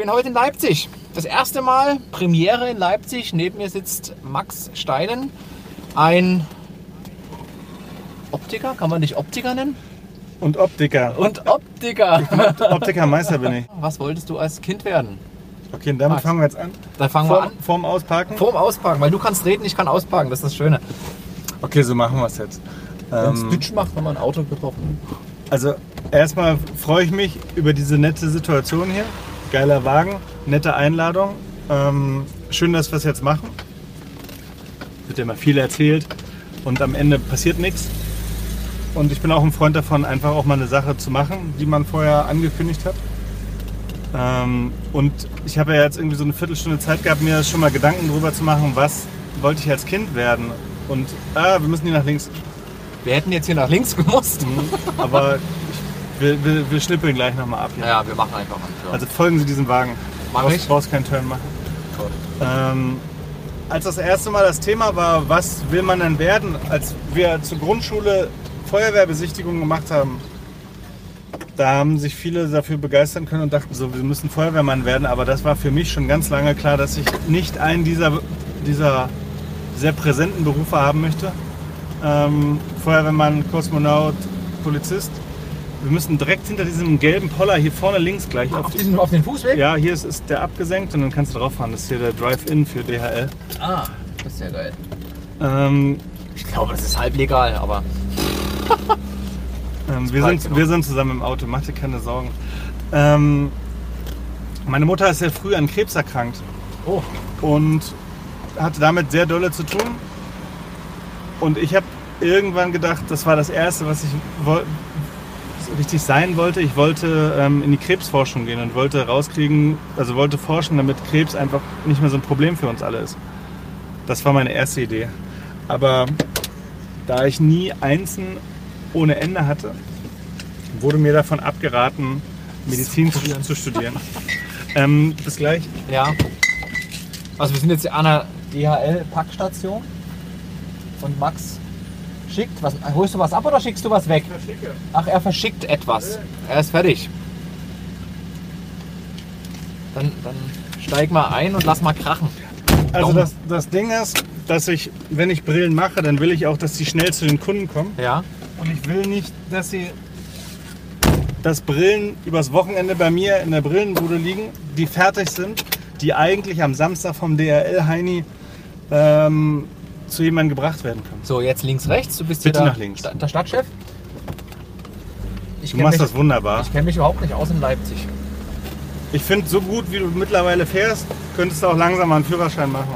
bin heute in Leipzig. Das erste Mal Premiere in Leipzig. Neben mir sitzt Max Steinen, ein Optiker, kann man dich Optiker nennen? Und Optiker. Und Optiker. Optikermeister bin ich. Was wolltest du als Kind werden? Okay, und damit Max. fangen wir jetzt an. Dann fangen wir Vorm, an. vorm Ausparken? Vorm Ausparken, weil du kannst reden, ich kann ausparken, das ist das Schöne. Okay, so machen wir es jetzt. Wenn es Ähm, macht, haben wir ein Auto getroffen. also erstmal freue ich mich über diese nette Situation hier. Geiler Wagen, nette Einladung. Ähm, schön, dass wir es jetzt machen. Wird ja immer viel erzählt und am Ende passiert nichts. Und ich bin auch ein Freund davon, einfach auch mal eine Sache zu machen, die man vorher angekündigt hat. Ähm, und ich habe ja jetzt irgendwie so eine Viertelstunde Zeit gehabt, mir schon mal Gedanken darüber zu machen, was wollte ich als Kind werden. Und ah, wir müssen hier nach links. Wir hätten jetzt hier nach links gemusst. Aber ich, wir, wir, wir schnippeln gleich nochmal ab hier. Ja, wir machen einfach mal. Ja. Also folgen Sie diesem Wagen. Mach brauchst, ich. brauchst keinen Turn machen. Toll. Ähm, als das erste Mal das Thema war, was will man denn werden, als wir zur Grundschule Feuerwehrbesichtigung gemacht haben, da haben sich viele dafür begeistern können und dachten so, wir müssen Feuerwehrmann werden. Aber das war für mich schon ganz lange klar, dass ich nicht einen dieser, dieser sehr präsenten Berufe haben möchte. Ähm, Feuerwehrmann, Kosmonaut, Polizist. Wir müssen direkt hinter diesem gelben Poller hier vorne links gleich Auf, diesen, auf den Fußweg? ja, hier ist, ist der abgesenkt und dann kannst du drauf fahren. Das ist hier der Drive-In für DHL. Ah, das ist ja geil. Ähm, Ich glaube, das ist halb legal, aber ähm, wir, sind, genug. wir sind zusammen im Auto, mach dir keine Sorgen. Ähm, meine Mutter ist sehr früh an Krebs erkrankt oh, und hatte damit sehr dolle zu tun. Und ich habe irgendwann gedacht, das war das Erste, was ich woll- so richtig sein wollte. Ich wollte ähm, in die Krebsforschung gehen und wollte rauskriegen, also wollte forschen, damit Krebs einfach nicht mehr so ein Problem für uns alle ist. Das war meine erste Idee. Aber da ich nie Einsen ohne Ende hatte, wurde mir davon abgeraten, Medizin zu, zu studieren. ähm, bis gleich. ja. Also wir sind jetzt an einer DHL-Packstation und Max schickt was. Holst du was ab oder schickst du was weg? Ach, er verschickt etwas. Er ist fertig. Dann, dann steig mal ein und lass mal krachen. Also das, das Ding ist, dass ich, wenn ich Brillen mache, dann will ich auch, dass die schnell zu den Kunden kommen. Ja. Und ich will nicht, dass sie dass Brillen übers Wochenende bei mir in der Brillenbude liegen, die fertig sind, die eigentlich am Samstag vom DRL Heini ähm, zu jemandem gebracht werden können. So, jetzt links, rechts. Du bist Bitte hier der, nach links. Sta- der Stadtchef. Ich Du kenn machst mich, das wunderbar. Ich kenne mich überhaupt nicht aus in Leipzig. Ich finde, so gut wie du mittlerweile fährst, könntest du auch langsam mal einen Führerschein machen.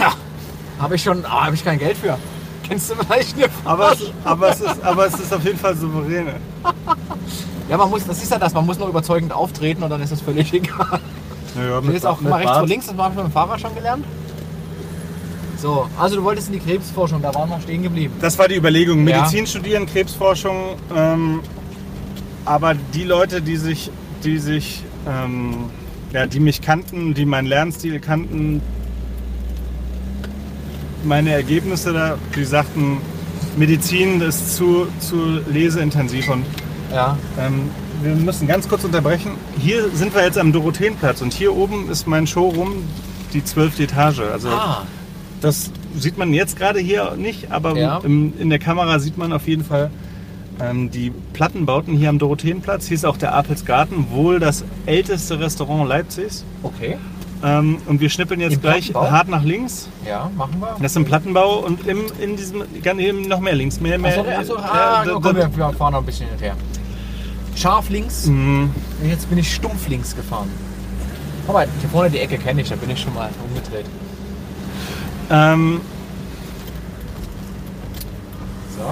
Ja. Habe ich schon, ah, habe ich kein Geld für. Kennst du vielleicht eine Aber es, aber es, ist, aber es ist auf jeden Fall souverän. Ja, man muss, das ist ja das, man muss nur überzeugend auftreten und dann ist das völlig egal. Naja, Hier ist auch mal rechts und links, das habe ich mit dem Fahrrad schon gelernt. So, also du wolltest in die Krebsforschung, da waren wir stehen geblieben. Das war die Überlegung. Ja. Medizin studieren, Krebsforschung. Ähm, aber die Leute, die sich, die sich, ähm, ja, die mich kannten, die meinen Lernstil kannten, meine Ergebnisse da, die sagten, Medizin ist zu, zu leseintensiv und Ja. ähm, wir müssen ganz kurz unterbrechen. Hier sind wir jetzt am Dorotheenplatz und hier oben ist mein Showroom, die zwölfte Etage. Also Ah, das sieht man jetzt gerade hier nicht, aber Ja. im, in der Kamera sieht man auf jeden Fall ähm, die Plattenbauten hier am Dorotheenplatz. Hier ist auch der Apelsgarten, wohl das älteste Restaurant Leipzigs. okay. Ähm, und wir schnippeln jetzt Im gleich hart nach links. Ja, machen wir. Das ist im Plattenbau und im, in diesem, ganz eben noch mehr links. Mehr, mehr, Achso, achso, ah, äh, da- komm, wir wir fahren noch ein bisschen hinterher. Scharf links, Mhm. jetzt bin ich stumpf links gefahren. Mal, hier vorne die Ecke kenne ich, da bin ich schon mal umgedreht. Ähm, So.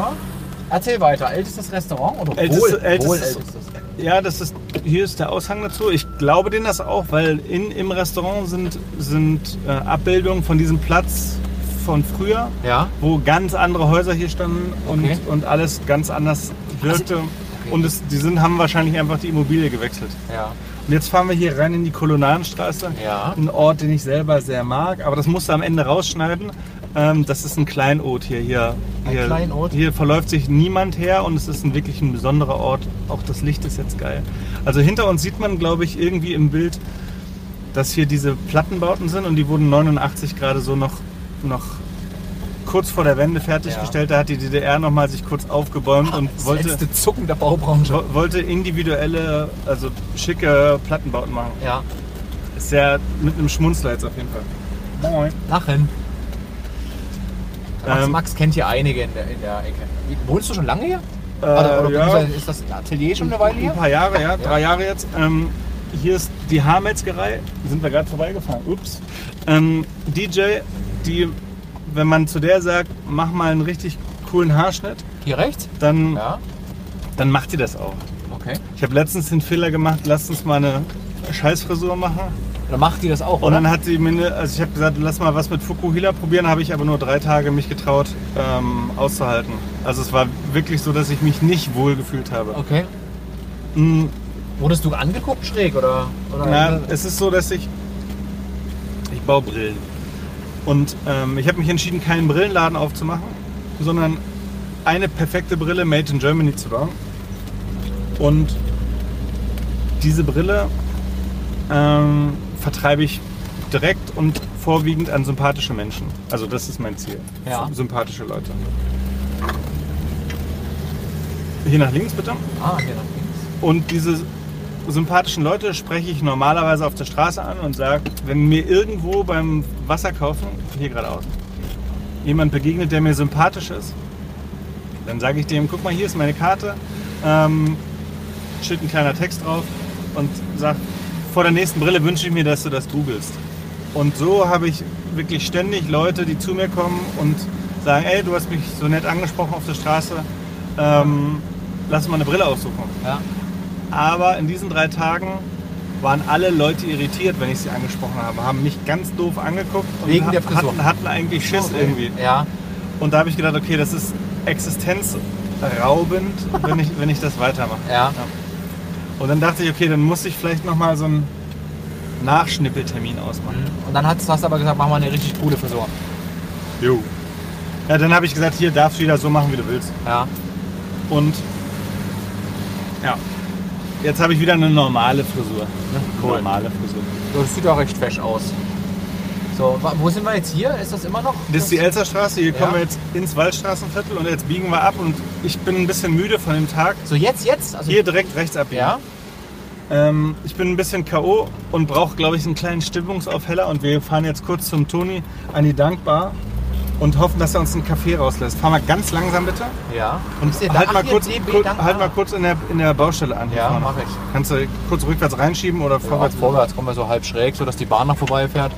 Erzähl weiter, ältestes Restaurant oder Älteste- wohl, ältestes- wohl ältestes? Ja, das ist, hier ist der Aushang dazu. Ich glaube denen das auch, weil in, im Restaurant sind, sind äh, Abbildungen von diesem Platz von früher, Ja. wo ganz andere Häuser hier standen und, Okay. und alles ganz anders wirkte. okay. Und es, die sind, haben wahrscheinlich einfach die Immobilie gewechselt. Ja. Und jetzt fahren wir hier rein in die Kolonnadenstraße. Ja. Ein Ort, den ich selber sehr mag, aber das musst du am Ende rausschneiden. Ähm, das ist ein Kleinod hier. Hier, Ein hier, Kleinod? hier verläuft sich niemand her und es ist ein wirklich ein besonderer Ort. Auch das Licht ist jetzt geil. Also hinter uns sieht man, glaube ich, irgendwie im Bild dass hier diese Plattenbauten sind und die wurden 89 gerade so noch, noch kurz vor der Wende fertiggestellt. Da hat die DDR nochmal sich kurz aufgebäumt und Das wollte, letzte Zucken der Baubranche. wo- wollte individuelle, also schicke Plattenbauten machen. Ja. Ist sehr mit einem Schmunzler jetzt auf jeden Fall. Moin. Lachen. Max, Ähm, Max kennt hier einige in der, in der Ecke. Wohnst du schon lange hier? Äh, oder oder ja. ist das Atelier schon eine Weile Ein hier? paar Jahre, ja, drei Jahre jetzt. Ähm, hier ist die Haarmetzgerei. Sind wir gerade vorbeigefahren. Ups. Ähm, DJ, die, wenn man zu der sagt, mach mal einen richtig coolen Haarschnitt, Hier rechts? dann, Ja. dann macht die das auch. Okay. Ich habe letztens den Fehler gemacht, lasst uns mal eine Scheißfrisur machen. Dann macht die das auch, Und oder? dann hat sie mir, also ich habe gesagt, lass mal was mit Fukuhila probieren, habe ich aber nur drei Tage mich getraut ähm, auszuhalten. Also es war wirklich so, dass ich mich nicht wohl gefühlt habe. Okay. Mm, Wurdest du angeguckt schräg oder? oder Na, es ist so, dass ich. Ich baue Brillen. Und ähm, ich habe mich entschieden, keinen Brillenladen aufzumachen, sondern eine perfekte Brille made in Germany zu bauen. Und diese Brille ähm, vertreibe ich direkt und vorwiegend an sympathische Menschen. Also das ist mein Ziel. Ja. Sympathische Leute. Hier nach links bitte. ah, hier nach links. Und diese sympathischen Leute spreche ich normalerweise auf der Straße an und sage, wenn mir irgendwo beim Wasser kaufen, hier geradeaus, jemand begegnet, der mir sympathisch ist, dann sage ich dem, guck mal, hier ist meine Karte, ähm, steht ein kleiner Text drauf und sag, vor der nächsten Brille wünsche ich mir, dass du das googelst. Und so habe ich wirklich ständig Leute, die zu mir kommen und sagen, ey, du hast mich so nett angesprochen auf der Straße, ähm, lass mal eine Brille aussuchen. Ja. Aber in diesen drei Tagen waren alle Leute irritiert, wenn ich sie angesprochen habe, haben mich ganz doof angeguckt und Wegen der Frisur. hatten, hatten eigentlich Schiss irgendwie. Ja. Und da habe ich gedacht, okay, das ist existenzraubend, wenn ich, wenn ich das weitermache. Ja. Und dann dachte ich, okay, dann muss ich vielleicht nochmal so einen Nachschnippeltermin ausmachen. Und dann hast, hast du aber gesagt, mach mal eine richtig coole Frisur. Jo. Ja, dann habe ich gesagt, hier darfst du wieder so machen, wie du willst. Ja. Und ja, jetzt habe ich wieder eine normale Frisur. Ne? Cool. Normale Frisur. Das sieht auch recht fesch aus. So, wo sind wir jetzt hier? Ist das immer noch? Das ist die Elsterstraße, hier Ja. kommen wir jetzt ins Waldstraßenviertel und jetzt biegen wir ab und ich bin ein bisschen müde von dem Tag. So jetzt, jetzt? Also Hier direkt rechts abbiegen. Ja. Ähm, ich bin ein bisschen K.O. und brauche, glaube ich, einen kleinen Stimmungsaufheller und wir fahren jetzt kurz zum Toni an die Dankbar und hoffen, dass er uns einen Kaffee rauslässt. Fahr mal ganz langsam bitte Ja. und halt, da- mal kurz, DB, kur- danke. halt mal kurz in der, in der Baustelle an. Ja, mach ich. Kannst du kurz rückwärts reinschieben oder Vorwärts, vorwärts? vorwärts kommen wir so halb schräg, so dass die Bahn noch vorbeifährt.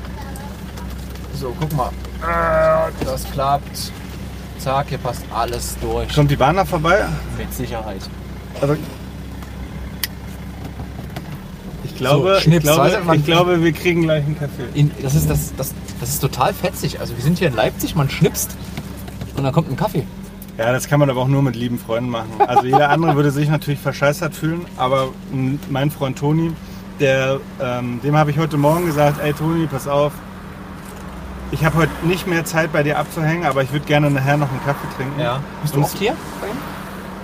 So, guck mal. Das klappt. Zack, hier passt alles durch. Kommt die Bahn noch vorbei? Mit Sicherheit. Also, ich glaube, So, Schnips, ich, glaube, weißt du, ich glaube, wir kriegen gleich einen Kaffee. In, das, ist, das, das, das ist total fetzig. Also wir sind hier in Leipzig, man schnipst und dann kommt ein Kaffee. Ja, das kann man aber auch nur mit lieben Freunden machen. Also jeder andere würde sich natürlich verscheißert fühlen, aber mein Freund Toni, der, ähm, dem habe ich heute Morgen gesagt, ey Toni, pass auf, ich habe heute nicht mehr Zeit bei dir abzuhängen, aber ich würde gerne nachher noch einen Kaffee trinken. Bist du Und- oft hier?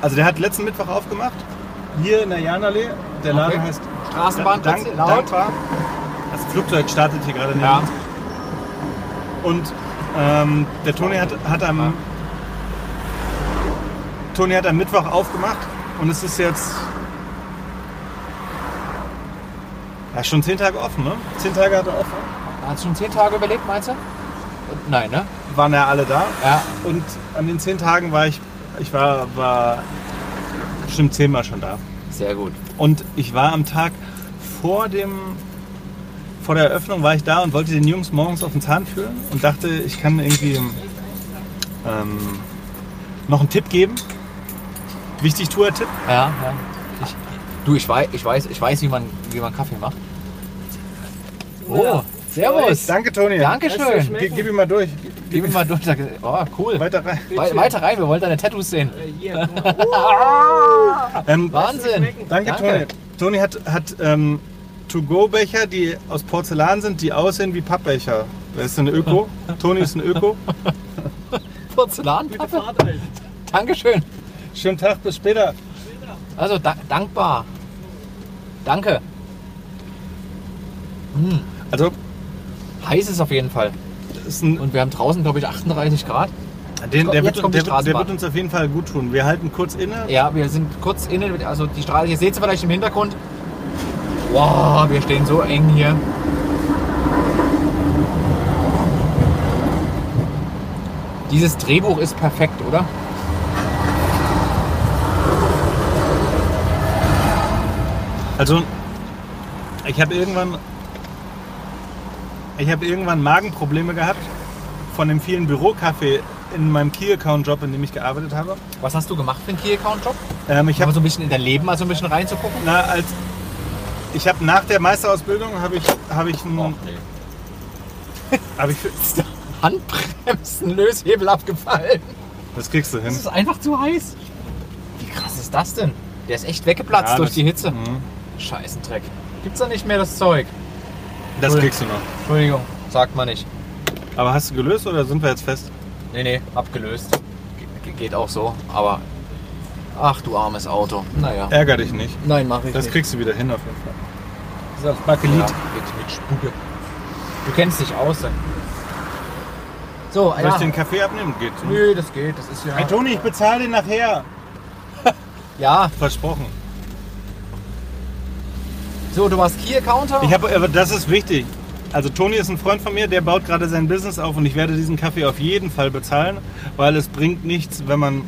Also der hat letzten Mittwoch aufgemacht, hier in der Janallee. Der Laden Okay. heißt Straßenbahn, Dank, laut. Dankbar. Das Flugzeug startet hier gerade neben Ja. Und ähm, der Toni hat, hat am Toni hat am Mittwoch aufgemacht und es ist jetzt ja, schon zehn Tage offen, ne? Zehn Tage hat er offen. Hat schon zehn Tage überlebt, meinst du? Nein, ne? Waren ja alle da. Ja. Und an den zehn Tagen war ich, ich war, war bestimmt zehnmal schon da. Sehr gut. Und ich war am Tag vor dem vor der Eröffnung war ich da und wollte den Jungs morgens auf den Zahn fühlen und dachte, ich kann irgendwie ähm, noch einen Tipp geben. Wichtig Tour-Tipp. Ja, ja. Ich, du, ich weiß, ich weiß, ich weiß, wie man, wie man Kaffee macht. Oh, servus. Danke, Toni. Dankeschön. Ge- Gib ihn mal durch. Gib mir mal durch. Oh, cool. Weiter rein. Wei- weiter rein, wir wollen deine Tattoos sehen. Ähm, Wahnsinn. danke, Toni. Toni hat, hat ähm, To-Go-Becher, die aus Porzellan sind, die aussehen wie Pappbecher. Das ist ein Öko. Toni ist ein Öko. Porzellanpappe? Dankeschön. Schönen Tag, bis später. Also da, dankbar. Danke. Also, Heiß ist auf jeden Fall. Und wir haben draußen, glaube ich, 38 Grad. den, der, wird, der, der wird uns auf jeden Fall gut tun. Wir halten kurz inne. Ja, wir sind kurz innen, also die Straße, ihr seht sie vielleicht im Hintergrund. Wow, wir stehen so eng hier. Dieses Drehbuch ist perfekt, oder? Also, ich habe irgendwann, ich habe irgendwann Magenprobleme gehabt von dem vielen Bürokaffee in meinem Key-Account-Job, in dem ich gearbeitet habe. Was hast du gemacht für einen Key-Account-Job? Ähm, ich habe so ein bisschen in dein Leben mal so ein bisschen reinzugucken. na, als ich habe nach der Meisterausbildung habe ich habe ich einen, habe ich Handbremsen, Löshebel abgefallen. das kriegst du hin. Das ist einfach zu heiß. Wie krass ist das denn? Der ist echt weggeplatzt Ja, durch die Hitze. Mhm. Scheißendreck. Gibt's da nicht mehr das Zeug? Das kriegst du noch. Entschuldigung, sagt man nicht. Aber hast du gelöst oder sind wir jetzt fest? Nee, nee, abgelöst. Ge geht auch so, aber. Ach du armes Auto. Naja. Ärger dich nicht. Nein, mach ich Das nicht. kriegst du wieder hin auf jeden Fall. Das ist das Bakelit. ja, mit, mit Spucke. Du kennst dich aus. dann. So, Soll ja. ich den Kaffee abnehmen? Geht. Nö, das geht. Das ist ja. Hey Toni, ich bezahle den nachher. Ja, Versprochen. So, du warst Key-Accounter. Ich habe, aber das ist wichtig. Also Toni ist ein Freund von mir, der baut gerade sein Business auf und ich werde diesen Kaffee auf jeden Fall bezahlen, weil es bringt nichts, wenn man,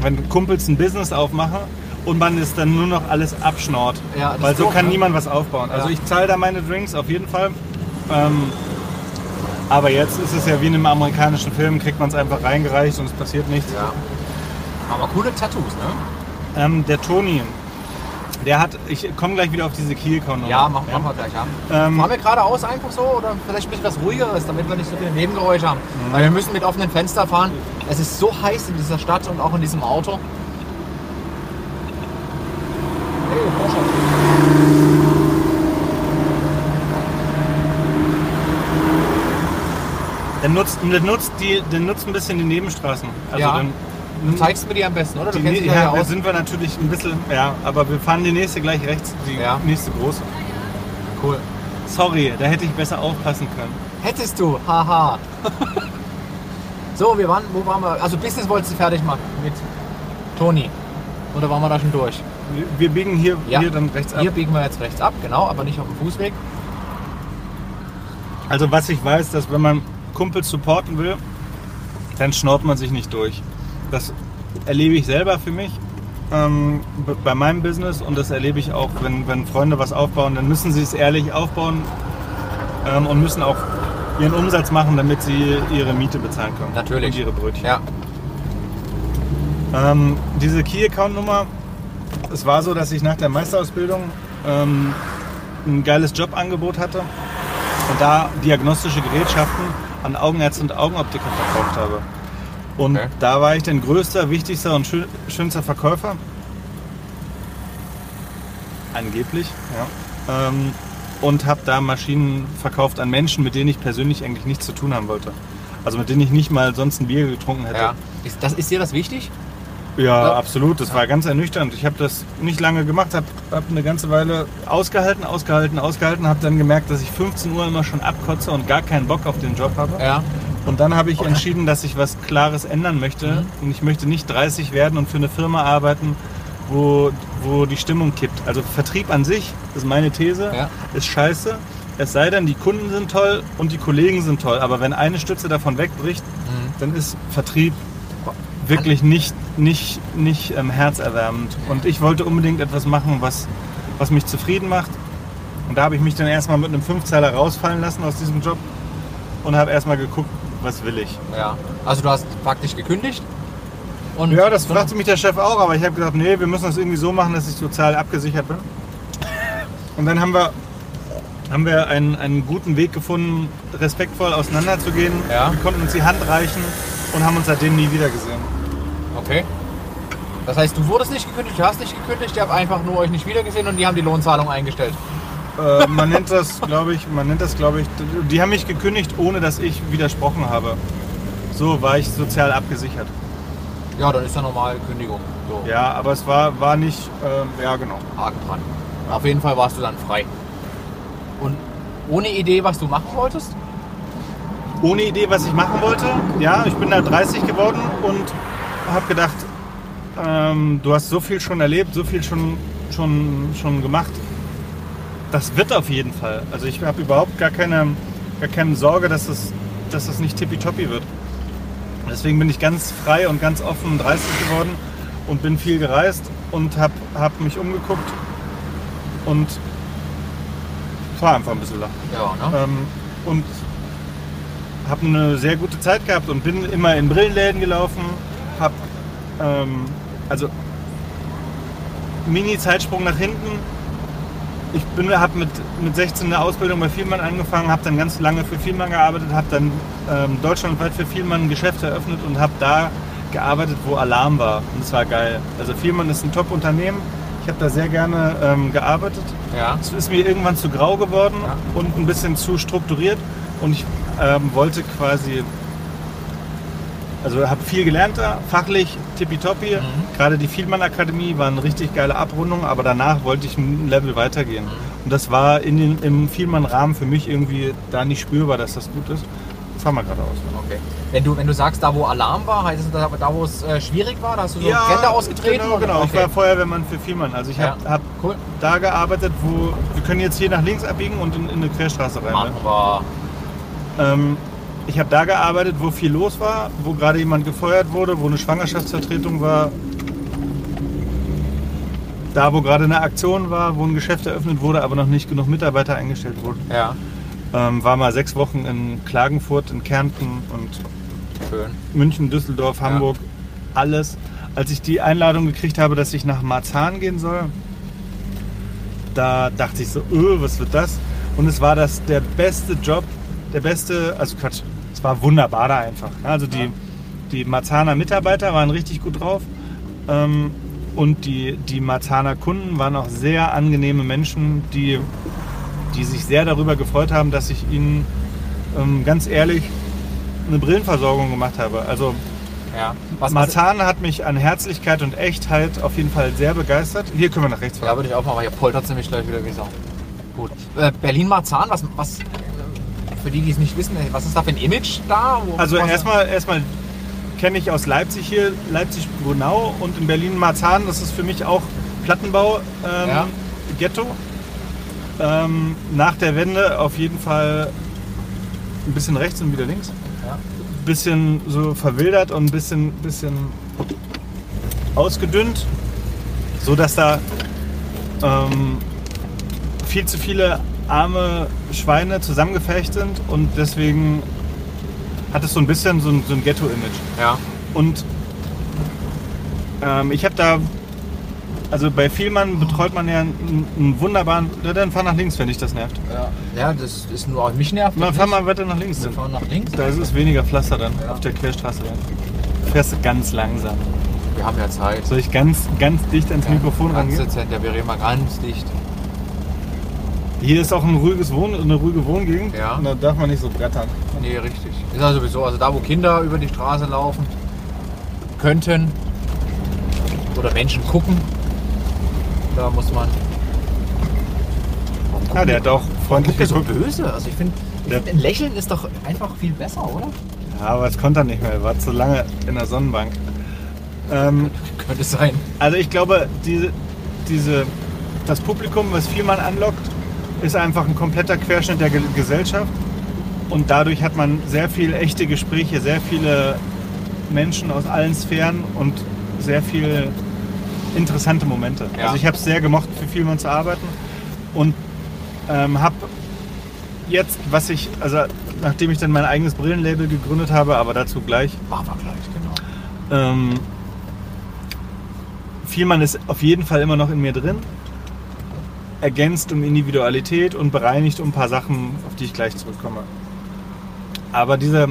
wenn Kumpels ein Business aufmachen und man es dann nur noch alles abschnort. Ja, weil ist so doof, kann ne? niemand was aufbauen. Also Ja. ich zahle da meine Drinks auf jeden Fall. Ähm, aber jetzt ist es ja wie in einem amerikanischen Film, kriegt man es einfach reingereicht und es passiert nichts. Ja. Aber coole Tattoos, ne? Ähm, der Toni, der hat, ich komme gleich wieder auf diese Kielkon. Ja, machen mach wir gleich, ja. Ähm, Fahren wir geradeaus einfach so oder vielleicht ein bisschen was ruhigeres, damit wir nicht so viele Nebengeräusche haben. Weil wir müssen mit offenen Fenstern fahren. Es ist so heiß in dieser Stadt und auch in diesem Auto. Der nutzt, der nutzt, die, der nutzt ein bisschen die Nebenstraßen. Also Ja. dann, Du zeigst mir die am besten, oder? Du die, kennst ja, ja, aus. sind wir natürlich ein bisschen, ja, aber wir fahren die nächste gleich rechts, die Ja. nächste große. Cool. Sorry, da hätte ich besser aufpassen können. Hättest du, haha. so, wir waren, wo waren wir? Also Business wolltest du fertig machen mit Toni. Oder waren wir da schon durch? Wir, wir biegen hier, Ja. hier dann rechts ab. Hier biegen wir jetzt rechts ab, genau, aber nicht auf dem Fußweg. Also was ich weiß, dass wenn man Kumpels supporten will, dann schnort man sich nicht durch. Das erlebe ich selber für mich ähm, bei meinem Business und das erlebe ich auch, wenn, wenn Freunde was aufbauen, dann müssen sie es ehrlich aufbauen ähm, und müssen auch ihren Umsatz machen, damit sie ihre Miete bezahlen können. Natürlich. Und ihre Brötchen. Ja. Ähm, diese Key-Account-Nummer, es war so, dass ich nach der Meisterausbildung ähm, ein geiles Jobangebot hatte und da diagnostische Gerätschaften an Augenärzte und Augenoptiker verkauft habe. Und Okay. da war ich dann größter, wichtigster und schö- schönster Verkäufer. Angeblich, ja. Ähm, und habe da Maschinen verkauft an Menschen, mit denen ich persönlich eigentlich nichts zu tun haben wollte. Also mit denen ich nicht mal sonst ein Bier getrunken hätte. ja. Ist, das, ist dir das wichtig? Ja, Ja. absolut. Das war ganz ernüchternd. Ich habe das nicht lange gemacht, habe hab eine ganze Weile ausgehalten, ausgehalten, ausgehalten, habe dann gemerkt, dass ich 15 Uhr immer schon abkotze und gar keinen Bock auf den Job habe. Ja. Und dann habe ich Okay. entschieden, dass ich was Klares ändern möchte. Mhm. Und ich möchte nicht 30 werden und für eine Firma arbeiten, wo, wo die Stimmung kippt. Also Vertrieb an sich, das ist meine These, Ja. ist scheiße. Es sei denn, die Kunden sind toll und die Kollegen sind toll. Aber wenn eine Stütze davon wegbricht, Mhm. dann ist Vertrieb wirklich nicht, nicht, nicht ähm, herzerwärmend. Und ich wollte unbedingt etwas machen, was, was mich zufrieden macht. Und da habe ich mich dann erstmal mit einem Fünfzeiler rausfallen lassen aus diesem Job und habe erstmal geguckt, was will ich. Ja. Also du hast praktisch gekündigt. Und Ja, das fragte mich der Chef auch, aber ich habe gesagt, nee, wir müssen das irgendwie so machen, dass ich sozial abgesichert bin. Und dann haben wir, haben wir einen, einen guten Weg gefunden, respektvoll auseinanderzugehen. Ja. Wir konnten uns die Hand reichen und haben uns seitdem nie wieder gesehen. Okay. Das heißt, du wurdest nicht gekündigt, du hast nicht gekündigt, ihr habt einfach nur euch nicht wiedergesehen und die haben die Lohnzahlung eingestellt. Äh, man nennt das, glaube ich, man nennt das, glaube ich, die haben mich gekündigt, ohne dass ich widersprochen habe. So war ich sozial abgesichert. Ja, dann ist ja normal Kündigung. So, Ja, aber es war, war nicht, ähm, ja genau. Haken dran. Auf jeden Fall warst du dann frei. Und Ohne Idee, was du machen wolltest? Ohne Idee, was ich machen wollte. Ja, ich bin da 30 geworden und habe gedacht, ähm, du hast so viel schon erlebt, so viel schon, schon, schon gemacht. Das wird auf jeden Fall. Also ich habe überhaupt gar keine, gar keine Sorge, dass es, dass es nicht tippitoppi wird. Deswegen bin ich ganz frei und ganz offen 30 geworden und bin viel gereist und habe hab mich umgeguckt und war einfach ein bisschen da. Ja, ne? Ähm, und habe eine sehr gute Zeit gehabt und bin immer in Brillenläden gelaufen. Hab, ähm, also Mini-Zeitsprung nach hinten. Ich habe mit, mit 16 eine Ausbildung bei Vielmann angefangen, habe dann ganz lange für Vielmann gearbeitet, habe dann ähm, deutschlandweit für Vielmann ein Geschäft eröffnet und habe da gearbeitet, wo Alarm war. Und es war geil. Also Vielmann ist ein Top-Unternehmen. Ich habe da sehr gerne ähm, gearbeitet. Ja. Es ist mir irgendwann zu grau geworden Ja. und ein bisschen zu strukturiert. Und ich ähm, wollte quasi, also habe viel gelernt da, fachlich tippitoppi. Mhm. Gerade die Vielmann Akademie war eine richtig geile Abrundung, aber danach wollte ich ein Level weitergehen. Und das war in den, im Vielmann-Rahmen für mich irgendwie da nicht spürbar, dass das gut ist. Fahr mal gerade aus. Okay. Wenn du, wenn du sagst, da wo Alarm war, heißt es da, da wo es äh, schwierig war, da hast du so Ränder ausgetreten? Genau, genau. Ich Okay. war Feuerwehrmann für Vielmann. Also ich Ja. habe hab Cool. da gearbeitet, wo wir können jetzt hier nach links abbiegen und in, in eine Querstraße rein. Machen Ne? wir. Ähm, ich habe da gearbeitet, wo viel los war, wo gerade jemand gefeuert wurde, wo eine Schwangerschaftsvertretung war. Da, wo gerade eine Aktion war, wo ein Geschäft eröffnet wurde, aber noch nicht genug Mitarbeiter eingestellt wurden. Ja, Ähm, war mal sechs Wochen in Klagenfurt, in Kärnten und schön. München, Düsseldorf, Hamburg, alles. Als ich die Einladung gekriegt habe, dass ich nach Marzahn gehen soll, da dachte ich so, öh, was wird das? Und es war das der beste Job, der beste, also Quatsch, es war wunderbar da einfach. Also die, die Marzahner Mitarbeiter waren richtig gut drauf ähm, und die, die Marzahner Kunden waren auch sehr angenehme Menschen, die, die sich sehr darüber gefreut haben, dass ich ihnen ähm, ganz ehrlich eine Brillenversorgung gemacht habe. Also Ja. Was, was, Marzahn hat mich an Herzlichkeit und Echtheit auf jeden Fall sehr begeistert. Hier können wir nach rechts ja, fahren. würde ich auch machen, weil hier poltert nämlich gleich wieder wie Sau. Gut. Äh, Berlin-Marzahn, was, was, für die, die es nicht wissen, was ist da für ein Image da? Wo- Also erstmal, erstmal kenne ich aus Leipzig hier, Leipzig-Brunau und in Berlin-Marzahn, das ist für mich auch Plattenbau, ähm, Ja. Ähm, nach der Wende auf jeden Fall ein bisschen rechts und wieder links. Ja. Ein bisschen so verwildert und ein bisschen, bisschen ausgedünnt, so dass da ähm, viel zu viele arme Schweine zusammengefecht sind und deswegen hat es so ein bisschen so ein, so ein Ghetto-Image. Ja. Und ähm, ich habe da, also bei Vielmann betreut man ja einen, einen wunderbaren, ja, dann fahr nach links, wenn dich das nervt. Ja. ja, das ist nur, mich nervt. Das fahr mal weiter nach links. Wir fahren nach links. Da ist es weniger Pflaster dann Ja. auf der Querstraße. Dann. Fährst du ganz langsam. Wir haben ja Zeit. Soll ich ganz, ganz dicht ans Mikrofon Ganz rangehen? dezent, ja, wir reden mal ganz dicht. Hier ist auch ein ruhiges Wohn eine ruhige Wohngegend. Ja. Und da darf man nicht so brettern. Nee, richtig. Ist ja sowieso, also da wo Kinder über die Straße laufen könnten oder Menschen gucken, da muss man. Ja, der hat auch freundlich der so böse? Also ich finde, Der- ein Lächeln ist doch einfach viel besser, oder? Ja, aber es konnte er nicht mehr. Er war zu lange in der Sonnenbank. Ähm, Könnte sein. Also ich glaube, diese, diese, das Publikum, was Vielmann anlockt, ist einfach ein kompletter Querschnitt der Ge Gesellschaft. Und dadurch hat man sehr viel echte Gespräche, sehr viele Menschen aus allen Sphären und sehr viel interessante Momente. Ja. Also ich habe es sehr gemocht, für Vielmann zu arbeiten. Und ähm, habe jetzt, was ich, also nachdem ich dann mein eigenes Brillenlabel gegründet habe, aber dazu gleich, Machen wir gleich, genau. ähm, Vielmann ist auf jeden Fall immer noch in mir drin. Ergänzt um Individualität und bereinigt um ein paar Sachen, auf die ich gleich zurückkomme. Aber dieser,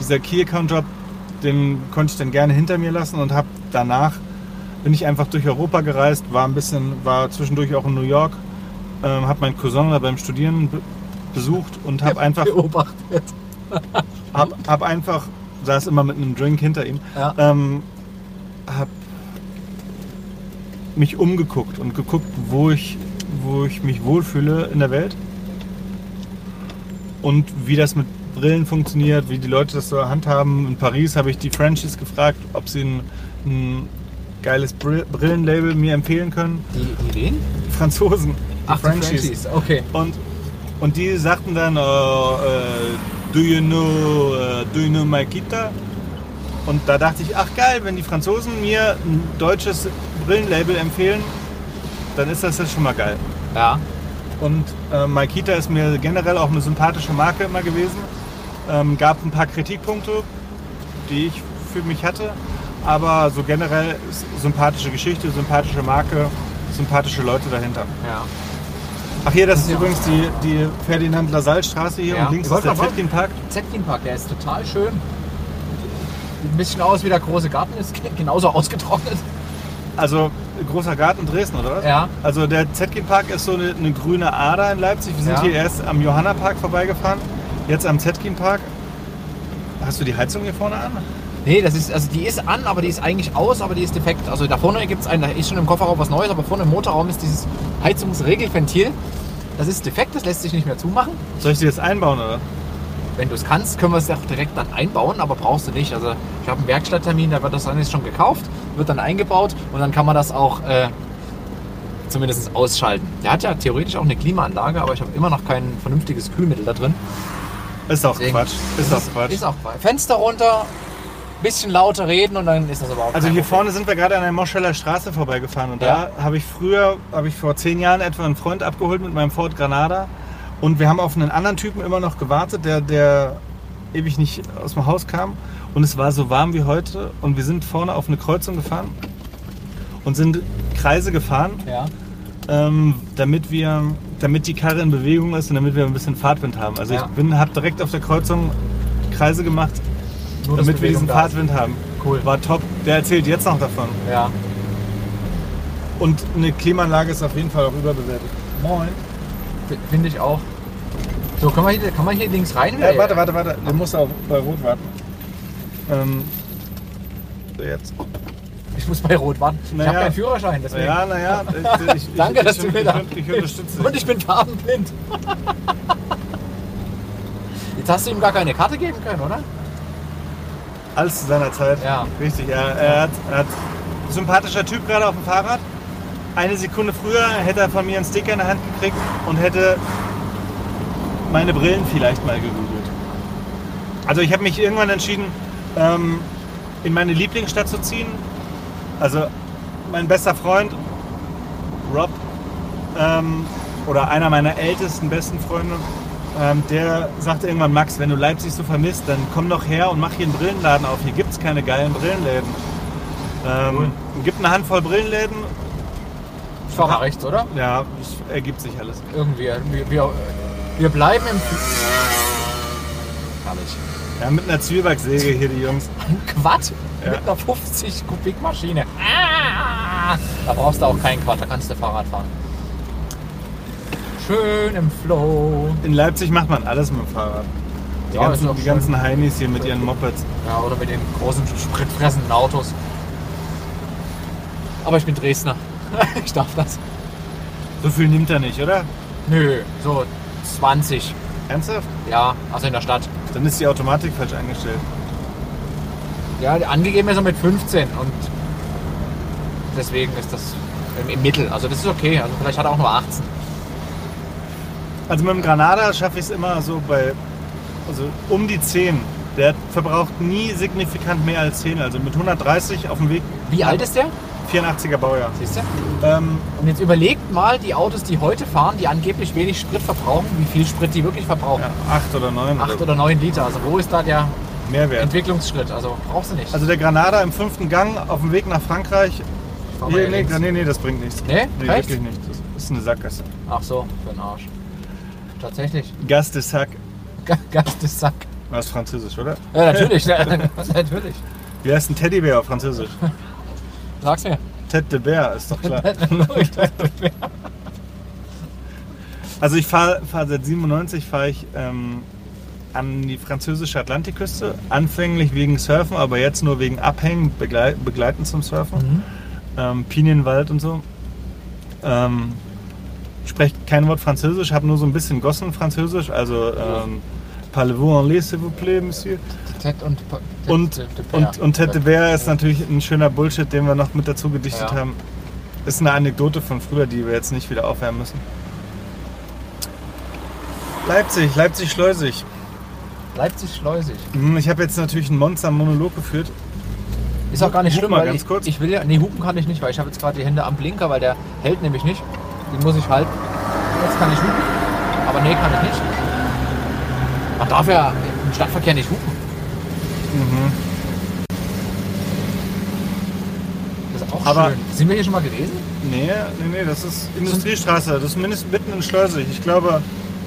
dieser Key-Account-Job, den konnte ich dann gerne hinter mir lassen und habe danach bin ich einfach durch Europa gereist, war ein bisschen, war zwischendurch auch in New York, ähm, habe meinen Cousin da beim Studieren be besucht und habe einfach, beobachtet. hab, hab einfach, saß immer mit einem Drink hinter ihm, Ja. ähm, habe mich umgeguckt und geguckt, wo ich, wo ich mich wohlfühle in der Welt. und wie das mit Brillen funktioniert, wie die Leute das so handhaben. In Paris habe ich die Frenchies gefragt, ob sie ein, ein geiles Brill- Brillenlabel mir empfehlen können. Die, die wen? Die Franzosen, die Ach, die Frenchies. Okay. Und, und die sagten dann, äh, äh, do you know, äh, do you know Maikita? Und da dachte ich, ach geil, wenn die Franzosen mir ein deutsches Brillenlabel empfehlen, dann ist das jetzt schon mal geil. Ja. Und äh, Maikita ist mir generell auch eine sympathische Marke immer gewesen. Ähm, gab ein paar Kritikpunkte, die ich für mich hatte. Aber so generell ist sympathische Geschichte, sympathische Marke, sympathische Leute dahinter. Ja. Ach hier, das ist Ja. übrigens die, die Ferdinand Lassalle Straße hier Ja. und links ist der wollte mal- Zetkin Park. Zetkin Park, der ist total schön. Sieht ein bisschen aus wie der große Garten, ist genauso ausgetrocknet. Also großer Garten Dresden, oder was? Ja. Also der Zetkin Park ist so eine, eine grüne Ader in Leipzig. Wir sind Ja. hier erst am Johanna Park vorbeigefahren, jetzt am Zetkin Park. Hast du die Heizung hier vorne an? Nee, das ist, also die ist an, aber die ist eigentlich aus, aber die ist defekt. Also da vorne gibt es einen, da ist schon im Kofferraum was Neues, aber vorne im Motorraum ist dieses Heizungsregelventil. Das ist defekt, das lässt sich nicht mehr zumachen. Soll ich die jetzt einbauen, oder? Wenn du es kannst, können wir es auch direkt dann einbauen, aber brauchst du nicht. Also ich habe einen Werkstatttermin, da wird das dann jetzt schon gekauft, wird dann eingebaut und dann kann man das auch äh, zumindest ausschalten. Der hat ja theoretisch auch eine Klimaanlage, aber ich habe immer noch kein vernünftiges Kühlmittel da drin. Ist doch Deswegen- Quatsch. Ist doch Quatsch. Ist auch Quatsch. Fenster runter, bisschen lauter reden und dann ist das aber auch Also hier Problem. vorne sind wir gerade an der Moscheller Straße vorbeigefahren und Ja. da habe ich früher, habe ich vor zehn Jahren etwa einen Freund abgeholt mit meinem Ford Granada und wir haben auf einen anderen Typen immer noch gewartet, der, der ewig nicht aus dem Haus kam und es war so warm wie heute und wir sind vorne auf eine Kreuzung gefahren und sind Kreise gefahren, Ja. ähm, damit wir, damit die Karre in Bewegung ist und damit wir ein bisschen Fahrtwind haben. Also Ja. ich bin, habe direkt auf der Kreuzung Kreise gemacht, Nur, damit wir Bewegung diesen. Fahrtwind haben. Cool. War top. Der erzählt jetzt noch davon. Ja. Und eine Klimaanlage ist auf jeden Fall auch überbewertet. Moin. Finde ich auch. So, kann man hier, kann man hier links rein? Ja, warte, warte, warte. Du musst auch bei Rot warten. Ähm, so jetzt. Ich muss bei Rot warten. Ich Naja. habe keinen Führerschein, deswegen. Ja, naja. Ich, ich, Danke, ich, dass du mir da. ich, unterstütze Und ich bin farbenblind. Jetzt hast du ihm gar keine Karte geben können, oder? Alles zu seiner Zeit. Ja. Richtig. Er, er, hat, er hat sympathischer Typ gerade auf dem Fahrrad. Eine Sekunde früher hätte er von mir einen Sticker in der Hand gekriegt und hätte meine Brillen vielleicht mal gegoogelt. Also ich habe mich irgendwann entschieden, ähm, in meine Lieblingsstadt zu ziehen. Also mein bester Freund, Rob, ähm, oder einer meiner ältesten, besten Freunde, ähm, der sagte irgendwann, Max, wenn du Leipzig so vermisst, dann komm doch her und mach hier einen Brillenladen auf. Hier gibt es keine geilen Brillenläden. Ähm, Cool. Gibt eine Handvoll Brillenläden. Ich fahr mal rechts, oder? Ja, es ergibt sich alles. Irgendwie. Wir, wir, wir bleiben im. Herrlich. Ja, mit einer Zwiebacksäge hier die Jungs. Ein Quad Ja. mit einer 50 Kubikmaschine. Ah! Da brauchst du auch keinen Quad, da kannst du Fahrrad fahren. Schön im Flow. In Leipzig macht man alles mit dem Fahrrad. Die, Ja, ganzen, die ganzen Heinis hier mit ihren Mopeds. Ja, oder mit den großen spritfressenden Autos. Aber ich bin Dresdner. Ich darf das. So viel nimmt er nicht, oder? Nö, so 20. Ernsthaft? Ja, also in der Stadt. Dann ist die Automatik falsch eingestellt. Ja, angegeben ist er mit 15 und deswegen ist das im, im Mittel. Also das ist okay. Also vielleicht hat er auch nur 18. Also mit dem Granada schaffe ich es immer so bei, also um die 10. Der verbraucht nie signifikant mehr als 10. Also mit 130 auf dem Weg. Wie alt ist der? 84er Baujahr. Siehst du? Ähm, Und jetzt überlegt mal die Autos, die heute fahren, die angeblich wenig Sprit verbrauchen, wie viel Sprit die wirklich verbrauchen. ja, 8 oder 9 Acht oder neun Liter. Also wo ist da der Mehrwert. Entwicklungsschritt? Also brauchst du nicht. Also der Granada im fünften Gang auf dem Weg nach Frankreich. Nee, nee, nee, nee, das bringt nichts. Nee? Nee, wirklich nicht. Das ist eine Sackgasse. Ach so, für den Arsch. Tatsächlich. Gas de Sac. Gas des Sack. Das ist französisch, oder? Ja, natürlich. natürlich. Wie heißt ein Teddybär auf Französisch? Sag's mir. Tête de Bär, ist doch klar. Also ich fahre fahr seit 97 fahre ich ähm, an die französische Atlantikküste. Anfänglich wegen Surfen, aber jetzt nur wegen Abhängen, beglei begleiten zum Surfen. Mhm. Ähm, Pinienwald und so. Ähm, spreche kein Wort Französisch, habe nur so ein bisschen Gossen Französisch, also ähm, Parlez-vous anglais, s'il vous plaît, Monsieur? Ted und Ted- Und, Ted- und, und Tete Ted- Bär ist natürlich ein schöner Bullshit, den wir noch mit dazu gedichtet Ja. haben. Ist eine Anekdote von früher, die wir jetzt nicht wieder aufwärmen müssen. Leipzig, Leipzig-Schleusig. Leipzig schleusig. Hm, Ich habe jetzt natürlich einen Monster-Monolog geführt. Ist auch gar nicht schlimm, mal weil ich, ich will ja. Nee, hupen kann ich nicht, weil ich habe jetzt gerade die Hände am Blinker, weil der hält nämlich nicht. Den muss ich halten. Jetzt kann ich hupen. Aber nee, kann ich nicht. Man darf ja im Stadtverkehr nicht hupen. Mhm. Das ist auch Aber- schön. Sind wir hier schon mal gewesen? Nee, nee, nee, das ist Industriestraße. Das ist mindestens mitten in Schleusig. Ich glaube,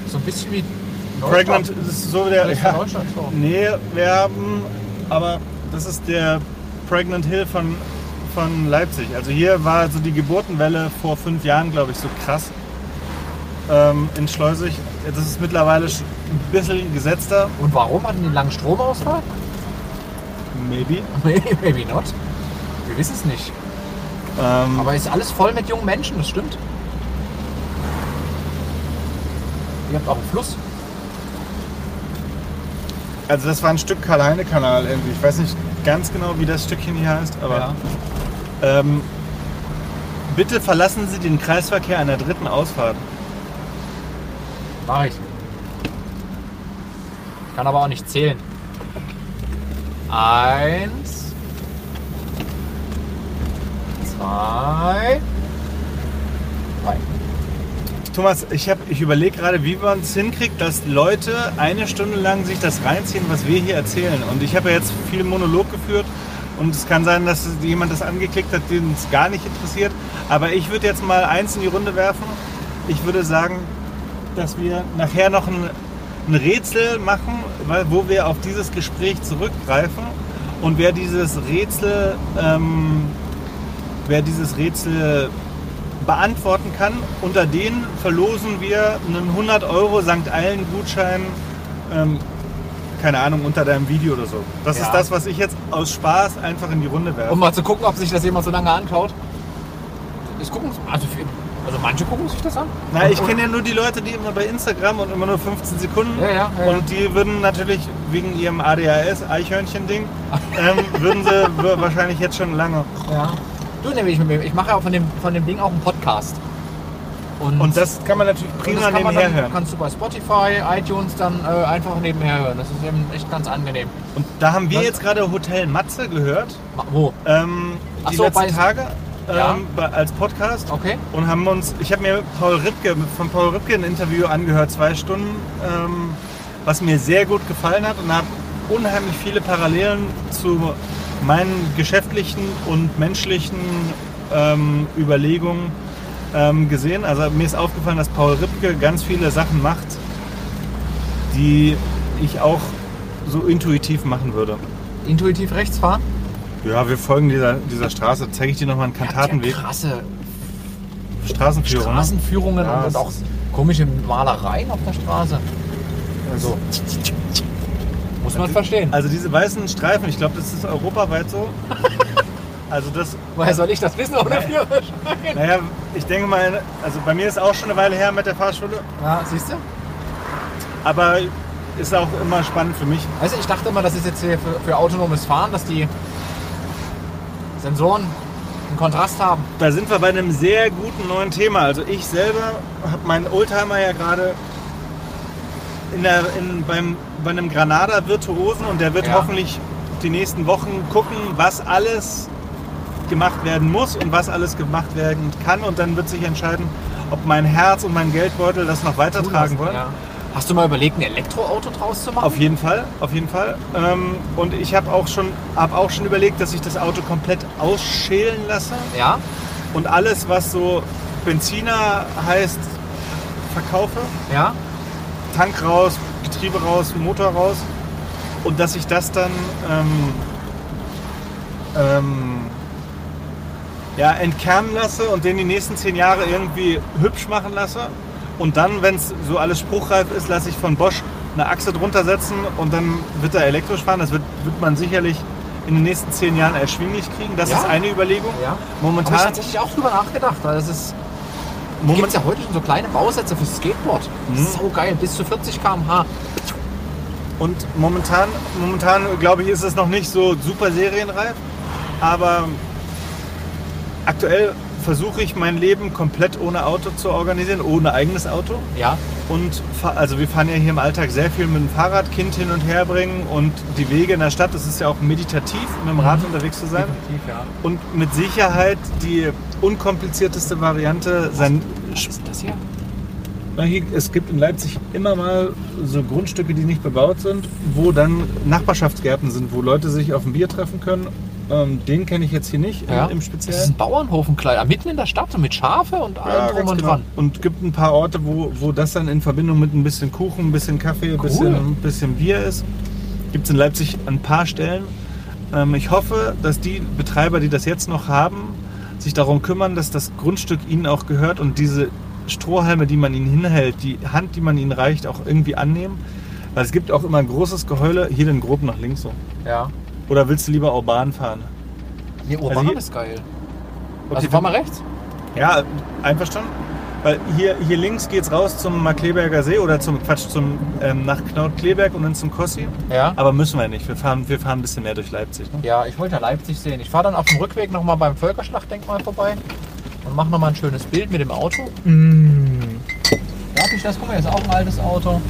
So ein bisschen wie Pregnant ist so der. Ja, so. nee, wir haben. Aber das ist der Pregnant Hill von, von Leipzig. Also hier war so die Geburtenwelle vor fünf Jahren, glaube ich, so krass. Ähm, in Schleusig. Das ist mittlerweile ein bisschen gesetzter. Und warum hatten die einen langen Stromausfall? Maybe. Maybe, maybe not. Wir wissen es nicht. Ähm, Aber ist alles voll mit jungen Menschen, das stimmt. Ihr habt auch einen Fluss. also das war ein Stück Karl-Heine-Kanal irgendwie. Ich weiß nicht ganz genau, wie das Stückchen hier heißt, aber. Ja. Ähm, bitte verlassen Sie den Kreisverkehr an der dritten Ausfahrt. Mach ich. Kann aber auch nicht zählen. Eins. Zwei. Drei. Thomas, ich, ich überlege gerade, wie man es hinkriegt, dass Leute eine Stunde lang sich das reinziehen, was wir hier erzählen. Und ich habe ja jetzt viel Monolog geführt und es kann sein, dass jemand das angeklickt hat, den es gar nicht interessiert. Aber ich würde jetzt mal eins in die Runde werfen. Ich würde sagen, dass wir nachher noch ein, ein Rätsel machen, weil, wo wir auf dieses Gespräch zurückgreifen. Und wer dieses Rätsel, ähm, wer dieses Rätsel beantworten kann. Unter denen verlosen wir einen 100 Euro St. Eilen Gutschein, ähm, keine Ahnung, unter deinem Video oder so. Das Ja. ist das, was ich jetzt aus Spaß einfach in die Runde werfe. Um mal zu gucken, ob sich das jemand so lange anschaut. Das gucken, also, also manche gucken sich das an. Na, ich kenne ja nur die Leute, die immer bei Instagram und immer nur 15 Sekunden. Ja, ja, ja. Und die würden natürlich wegen ihrem ADHS-Eichhörnchen-Ding, ähm, würden sie wahrscheinlich jetzt schon lange. Ja. Du nämlich, ich mache ja auch von dem, von dem Ding auch einen Podcast. Und das kann man natürlich und prima das kann man nebenher dann, hören. kannst du bei Spotify, iTunes dann äh, einfach nebenher hören. Das ist eben echt ganz angenehm. Und da haben wir Was- jetzt gerade Hotel Matze gehört. Wo? Ähm, die so, letzten Tage Ja. bei, als Podcast. Okay. und haben uns, ich habe mir Paul Ripke, von Paul Ripke ein Interview angehört, zwei Stunden, ähm, was mir sehr gut gefallen hat und habe unheimlich viele Parallelen zu meinen geschäftlichen und menschlichen ähm, Überlegungen ähm, gesehen. Also mir ist aufgefallen, dass Paul Ripke ganz viele Sachen macht, die ich auch so intuitiv machen würde. Intuitiv rechts fahren? Ja, wir folgen dieser, dieser Straße. Zeige ich dir nochmal einen Kantatenweg. Ja krasse Straßenführung. ne? Straßenführungen Ja, und, auch komische Malereien auf der Straße. Also, muss man verstehen. Also diese weißen Streifen, ich glaube, das ist europaweit so. Also das, Woher soll ich das wissen ohne Führerschein? naja, ich denke mal, also bei mir ist auch schon eine Weile her mit der Fahrschule, Ja, siehst du? aber ist auch immer spannend für mich. Also ich dachte immer, das ist jetzt hier für, für autonomes Fahren, dass die Sensoren einen Kontrast haben. Da sind wir bei einem sehr guten neuen Thema. Also ich selber habe meinen Oldtimer ja gerade in der, in, beim, bei einem Granada-Virtuosen und der wird Ja. hoffentlich die nächsten Wochen gucken, was alles gemacht werden muss und was alles gemacht werden kann und dann wird sich entscheiden, ob mein Herz und mein Geldbeutel das noch weitertragen wollen. Ja. Hast du mal überlegt, ein Elektroauto draus zu machen? Auf jeden Fall, auf jeden Fall. Ähm, und ich habe auch, schon- hab auch schon überlegt, dass ich das Auto komplett ausschälen lasse Ja? und alles, was so Benziner heißt, verkaufe. Ja? Tank raus, Getriebe raus, Motor raus. Und dass ich das dann ähm, ähm, ja, entkernen lasse und den die nächsten zehn Jahre irgendwie hübsch machen lasse. Und dann, wenn es so alles spruchreif ist, lasse ich von Bosch eine Achse drunter setzen und dann wird er elektrisch fahren. Das wird, wird man sicherlich in den nächsten zehn Jahren erschwinglich kriegen. Das Ja. ist eine Überlegung. Ja. Habe ich Momentan tatsächlich auch drüber nachgedacht, weil das ist Gibt Moment, ja heute schon so kleine Bausätze für Skateboard. Mhm. So geil, bis zu 40 km/h. und momentan, momentan glaube ich, ist es noch nicht so super serienreif, aber aktuell versuche ich mein Leben komplett ohne Auto zu organisieren, ohne eigenes Auto. Ja, Und also wir fahren ja hier im Alltag sehr viel mit dem Fahrrad, Kind hin und her bringen und die Wege in der Stadt, das ist ja auch meditativ, mit dem Rad unterwegs zu sein. definitiv, ja. Und mit Sicherheit die unkomplizierteste Variante, sein Was ist das hier, es gibt in Leipzig immer mal so Grundstücke, die nicht bebaut sind, wo dann Nachbarschaftsgärten sind, wo Leute sich auf ein Bier treffen können. Ähm, den kenne ich jetzt hier nicht Ja. im, im Das ist Speziellen. ein Bauernhof, ein kleiner, mitten in der Stadt mit Schafe und allem drum ganz und genau. dran. Und gibt ein paar Orte, wo, wo das dann in Verbindung mit ein bisschen Kuchen, ein bisschen Kaffee, ein bisschen, bisschen Bier ist. Gibt es in Leipzig an ein paar Stellen. Ähm, ich hoffe, dass die Betreiber, die das jetzt noch haben, sich darum kümmern, dass das Grundstück ihnen auch gehört und diese Strohhalme, die man ihnen hinhält, die Hand, die man ihnen reicht, auch irgendwie annehmen. Weil es gibt auch immer ein großes Geheule. Hier den grob nach links so. Ja. Oder willst du lieber urban fahren? Nee, Urban Also hier- ist geil. Okay, also fahr mal rechts. Ja, einverstanden. Weil hier, hier links geht's raus zum Markleberger See oder zum Quatsch, zum ähm, nach Knaut-Kleberg und dann zum Kossi. Ja. Aber müssen wir nicht. Wir fahren, wir fahren ein bisschen mehr durch Leipzig. Ne? Ja, ich wollte ja Leipzig sehen. Ich fahre dann auf dem Rückweg nochmal beim Völkerschlachtdenkmal vorbei und mache nochmal ein schönes Bild mit dem Auto. Darf ich das? Guck mal, hier ist auch ein altes Auto.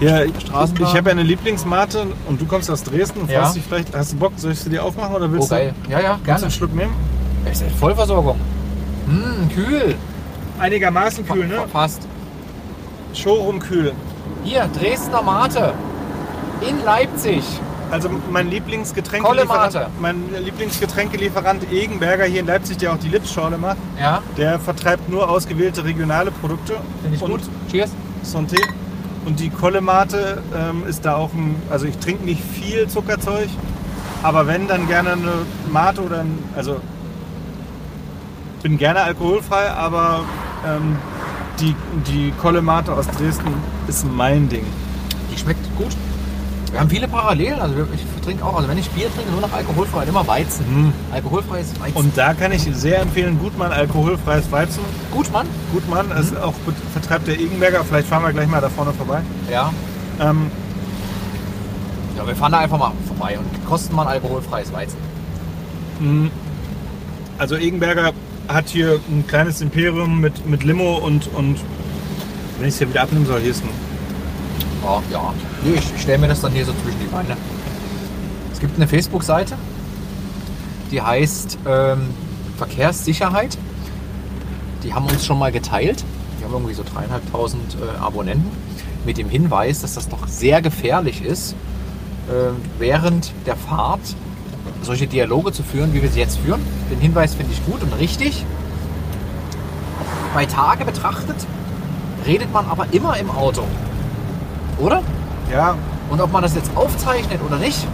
Ja, ich, Straßenbahn. ich habe ja eine Lieblingsmate und du kommst aus Dresden und Ja. freust dich vielleicht. Hast du Bock? Soll ich sie dir aufmachen oder Oh, willst. Ja, ja, du willst du gerne. einen Schluck nehmen? Ist ja Vollversorgung. Hm, kühl. Einigermaßen Fa- fa- Fast. Showroom kühl. Hier, Dresdner Mate. In Leipzig. Also mein Lieblingsgetränkelieferant, mein Lieblingsgetränkelieferant Egenberger hier in Leipzig, der auch die Lipsschorle macht, Ja, der vertreibt nur ausgewählte regionale Produkte. finde ich und gut. Cheers. Santé. Und die Kollemate ähm, ist da auch ein, also ich trinke nicht viel Zuckerzeug, aber wenn, dann gerne eine Mate oder ein, also bin gerne alkoholfrei, aber ähm, die, die Kollemate aus Dresden ist mein Ding. Die schmeckt gut. Wir haben viele Parallelen. Also ich trinke auch, also wenn ich Bier trinke, nur noch alkoholfrei, immer Weizen. Mhm. Alkoholfreies Weizen. Und da kann ich sehr empfehlen, Gutmann alkoholfreies Weizen. gut, Mann. Gutmann ist auch vertreibt der Egenberger, vielleicht fahren wir gleich mal da vorne vorbei. Ja. Ähm, Ja, wir fahren da einfach mal vorbei und kosten mal alkoholfreies Weizen. mh, also Egenberger hat hier ein kleines Imperium mit, mit Limo und, und wenn ich es hier wieder abnehmen soll, hier ist ein Ja, ja. Ich, ich stelle mir das dann hier so zwischen die Beine. Es gibt eine Facebook-Seite, die heißt ähm, Verkehrssicherheit. Die haben uns schon mal geteilt. Die haben irgendwie so dreieinhalbtausend äh, Abonnenten. Mit dem Hinweis, dass das doch sehr gefährlich ist, äh, während der Fahrt solche Dialoge zu führen, wie wir sie jetzt führen. Den Hinweis finde ich gut und richtig. Bei Tage betrachtet redet man aber immer im Auto. Oder? Ja, Und ob man das jetzt aufzeichnet oder nicht,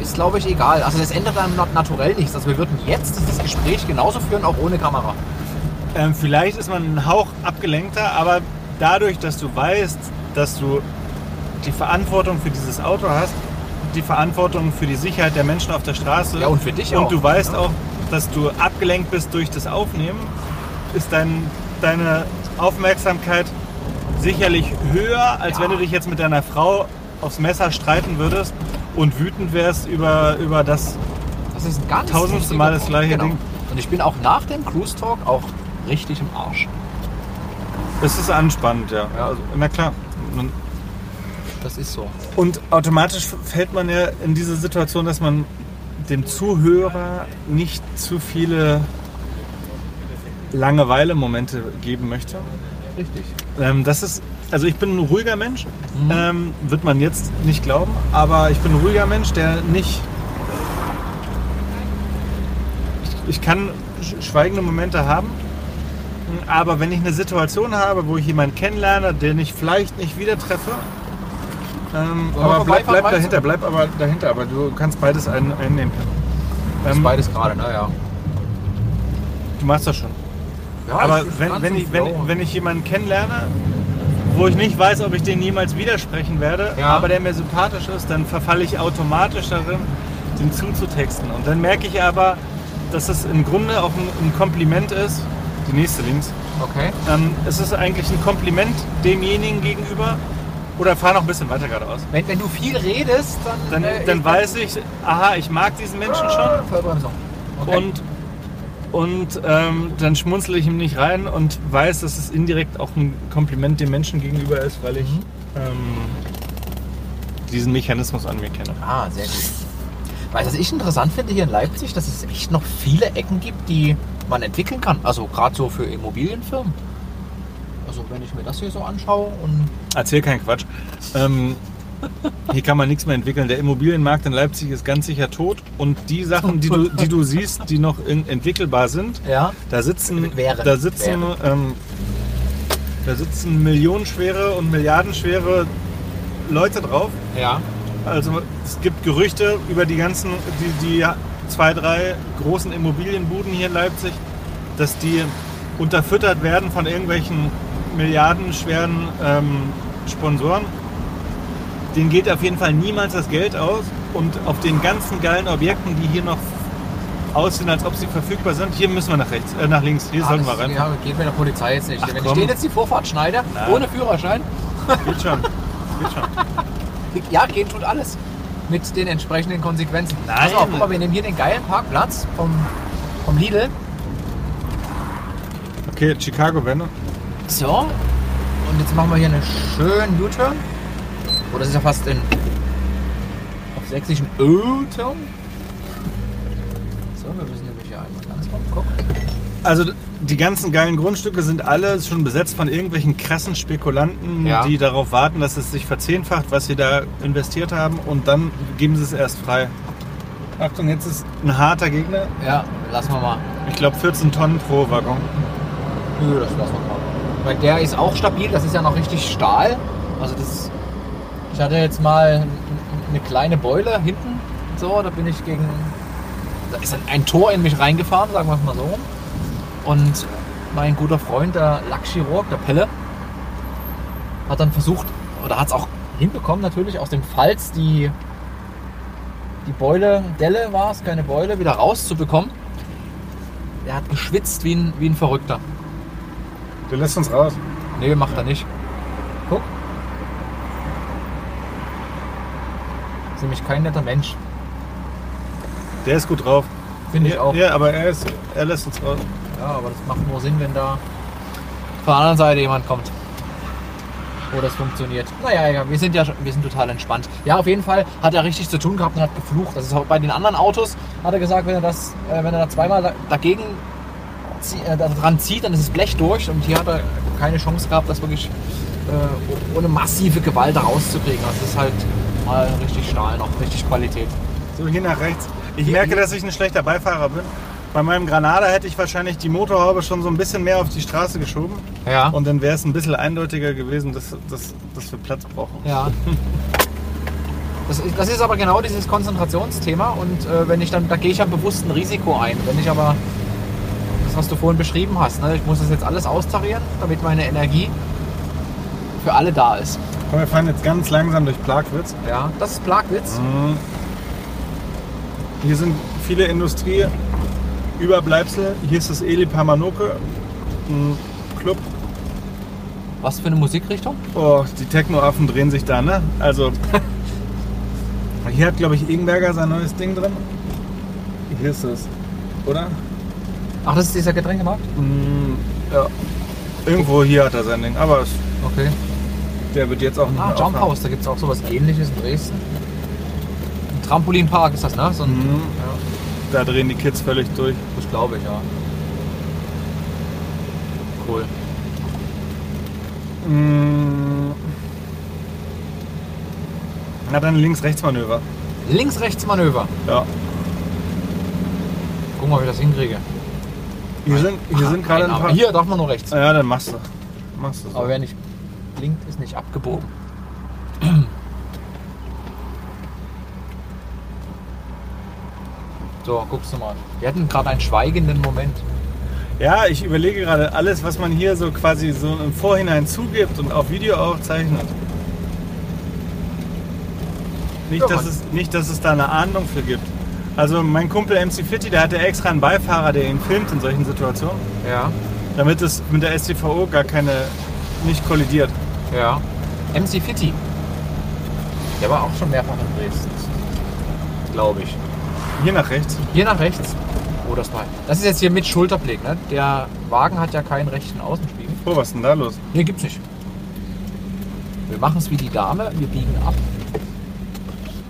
ist glaube ich egal. Also das ändert dann nat- naturell nichts. Also wir würden jetzt dieses Gespräch genauso führen, auch ohne Kamera. ähm, vielleicht ist man ein Hauch abgelenkter, aber dadurch, dass du weißt, dass du die Verantwortung für dieses Auto hast, die Verantwortung für die Sicherheit der Menschen auf der Straße Ja, und für dich und auch. du weißt Ja. auch, dass du abgelenkt bist durch das Aufnehmen, ist dein, deine Aufmerksamkeit sicherlich höher, als Ja. wenn du dich jetzt mit deiner Frau aufs Messer streiten würdest und wütend wärst über, über das. Das ist ein ganz Tausendste Mal das gleiche genau. Ding. Und ich bin auch nach dem Cruise Talk auch richtig im Arsch. Das ist anspannend, ja. Ja. Also, na klar. Das ist so. Und automatisch fällt man ja in diese Situation, dass man dem Zuhörer nicht zu viele Langeweile-Momente geben möchte. Richtig. Ähm, das ist, also ich bin ein ruhiger Mensch, Mhm. ähm, wird man jetzt nicht glauben, aber ich bin ein ruhiger Mensch, der nicht. Ich, ich kann sch- schweigende Momente haben, aber wenn ich eine Situation habe, wo ich jemanden kennenlerne, den ich vielleicht nicht wieder treffe, ähm, aber bleib, bleib dahinter, bleib aber dahinter, aber du kannst beides ein, einnehmen. Ähm, beides gerade, naja. du machst das schon. Ja, Aber wenn, wenn, ich, wenn, wenn ich jemanden kennenlerne, wo ich nicht weiß, ob ich den niemals widersprechen werde, Ja. aber der mir sympathisch ist, dann verfalle ich automatisch darin, den zuzutexten. Und dann merke ich aber, dass es im Grunde auch ein, ein Kompliment ist. Die nächste links. Okay. Ähm, es ist eigentlich ein Kompliment demjenigen gegenüber. Oder fahr noch ein bisschen weiter geradeaus. Wenn, wenn du viel redest, dann. Dann, äh, dann ich- weiß ich, aha, ich mag diesen Menschen schon. Vollbremsung. Okay. Und, und ähm, dann schmunzle ich ihm nicht rein und weiß, dass es indirekt auch ein Kompliment dem Menschen gegenüber ist, weil ich Mhm. ähm, diesen Mechanismus an mir kenne. Ah, sehr gut. Weißt du, was ich interessant finde hier in Leipzig, dass es echt noch viele Ecken gibt, die man entwickeln kann. Also gerade so für Immobilienfirmen. Also wenn ich mir das hier so anschaue und Erzähl keinen Quatsch. Ähm, hier kann man nichts mehr entwickeln. Der Immobilienmarkt in Leipzig ist ganz sicher tot. Und die Sachen, die du, die du siehst, die noch entwickelbar sind, ja, da sitzen, Wären. da sitzen, ähm, da sitzen millionenschwere und milliardenschwere Leute drauf. ja, Also es gibt Gerüchte über die ganzen, die, die zwei, drei großen Immobilienbuden hier in Leipzig, dass die unterfüttert werden von irgendwelchen milliardenschweren ähm, Sponsoren. Denen geht auf jeden Fall niemals das Geld aus. Und auf den ganzen geilen Objekten, die hier noch aussehen, als ob sie verfügbar sind, hier müssen wir nach rechts, äh, nach links. Hier Ah, sollten das- wir rein. Ja, geht mit der Polizei jetzt nicht. Ach, wenn komm. ich denen jetzt die Vorfahrt schneide, Na. ohne Führerschein, Geht schon. Geht schon. ja, gehen tut alles. Mit den entsprechenden Konsequenzen. Nein. Pass auf, guck mal, wir nehmen hier den geilen Parkplatz vom, vom Lidl. Okay, Chicago-Wende. So, und jetzt machen wir hier einen schönen U-Turn. Oh, das ist ja fast in auf sächsischen U-Turn. So, wir müssen nämlich hier einmal ganz rum gucken. Also die ganzen geilen Grundstücke sind alle schon besetzt von irgendwelchen krassen Spekulanten, Ja. die darauf warten, dass es sich verzehnfacht, was sie da investiert haben und dann geben sie es erst frei. Achtung, jetzt ist ein harter Gegner. Ja, lassen wir mal. Ich glaube 14 Tonnen pro Waggon. Nö, das lassen wir mal. Weil der ist auch stabil, das ist ja noch richtig Stahl. Also das. Ich hatte jetzt mal eine kleine Beule hinten. So, da bin ich gegen. Da ist ein, Tor in mich reingefahren, sagen wir es mal so. Und mein guter Freund, der Lackchirurg, der Pelle, hat dann versucht, oder hat es auch hinbekommen natürlich, aus dem Falz die, die Beule, Delle war es, keine Beule, wieder rauszubekommen. Der hat geschwitzt wie ein, wie ein Verrückter. Du lässt uns raus. Nee, macht er nicht. Guck. Nämlich kein netter Mensch. Der ist gut drauf. Finde ich ja, auch. Ja, aber er, ist, er lässt uns raus. Ja, aber das macht nur Sinn, wenn da von der anderen Seite jemand kommt. Wo das funktioniert. Naja, ja, wir sind ja schon- wir sind total entspannt. Ja, auf jeden Fall hat er richtig zu tun gehabt und hat geflucht. Das ist auch bei den anderen Autos, hat er gesagt, wenn er das, äh, wenn er da zweimal da- dagegen äh, dran zieht, dann ist das Blech durch und hier hat er keine Chance gehabt, das wirklich äh, ohne massive Gewalt rauszukriegen. Also Das ist halt mal richtig Stahl noch, richtig Qualität. So, hier nach rechts. Ich merke, dass ich ein schlechter Beifahrer bin. Bei meinem Granada hätte ich wahrscheinlich die Motorhaube schon so ein bisschen mehr auf die Straße geschoben. Ja. Und dann wäre es ein bisschen eindeutiger gewesen, dass, dass, dass wir Platz brauchen. Ja. Das ist, das ist aber genau dieses Konzentrationsthema und äh, wenn ich dann, da gehe ich ja bewusst ein Risiko ein. Wenn ich aber das, was du vorhin beschrieben hast, ne, ich muss das jetzt alles austarieren, damit meine Energie für alle da ist. Komm, wir fahren jetzt ganz langsam durch Plagwitz. Ja, das ist Plagwitz. Mhm. Hier sind viele Industrieüberbleibsel. Hier ist das Eli Pamanoke, ein Club. Was für eine Musikrichtung? Oh, die Techno-Affen drehen sich da, ne? Also, hier hat, glaube ich, Ingenberger sein neues Ding drin. Hier ist es, oder? Ach, das ist dieser Getränkemarkt? Mm, ja. Irgendwo hier hat er sein Ding, aber es, Okay. Der wird jetzt auch nicht Ah, mehr Jump. House, da gibt es auch sowas ähnliches in Dresden. Ein Trampolinpark ist das, ne? So ein, Mhm. ja, Da drehen die Kids völlig durch. das glaube ich, ja. Cool. Mm. Na dann Links-Rechts-Manöver. Links-Rechts-Manöver. Ja. Gucken wir, ob ich das hinkriege. Hier sind, hier sind gerade ein paar. Hier darf man nur rechts. Ja, dann machst du. Machst du so. Aber wer nicht blinkt, ist nicht abgebogen. So, guckst du mal. Wir hatten gerade einen schweigenden Moment. Ja, ich überlege gerade alles, was man hier so quasi so im Vorhinein zugibt und auf Video aufzeichnet. Nicht, Ja, dass es, nicht, dass es da eine Ahndung für gibt. Also mein Kumpel MC Fitti, der hatte extra einen Beifahrer, der ihn filmt in solchen Situationen, Ja. damit es mit der STVO gar keine nicht kollidiert. Ja. MC Fitti. Der war auch schon mehrfach in Dresden. Glaube ich. Hier nach rechts. Hier nach rechts. Oh, das war. Das ist jetzt hier mit Schulterblick, ne? Der Wagen hat ja keinen rechten Außenspiegel. Oh, was ist denn da los? Nee, gibt's nicht. Wir machen es wie die Dame, wir biegen ab.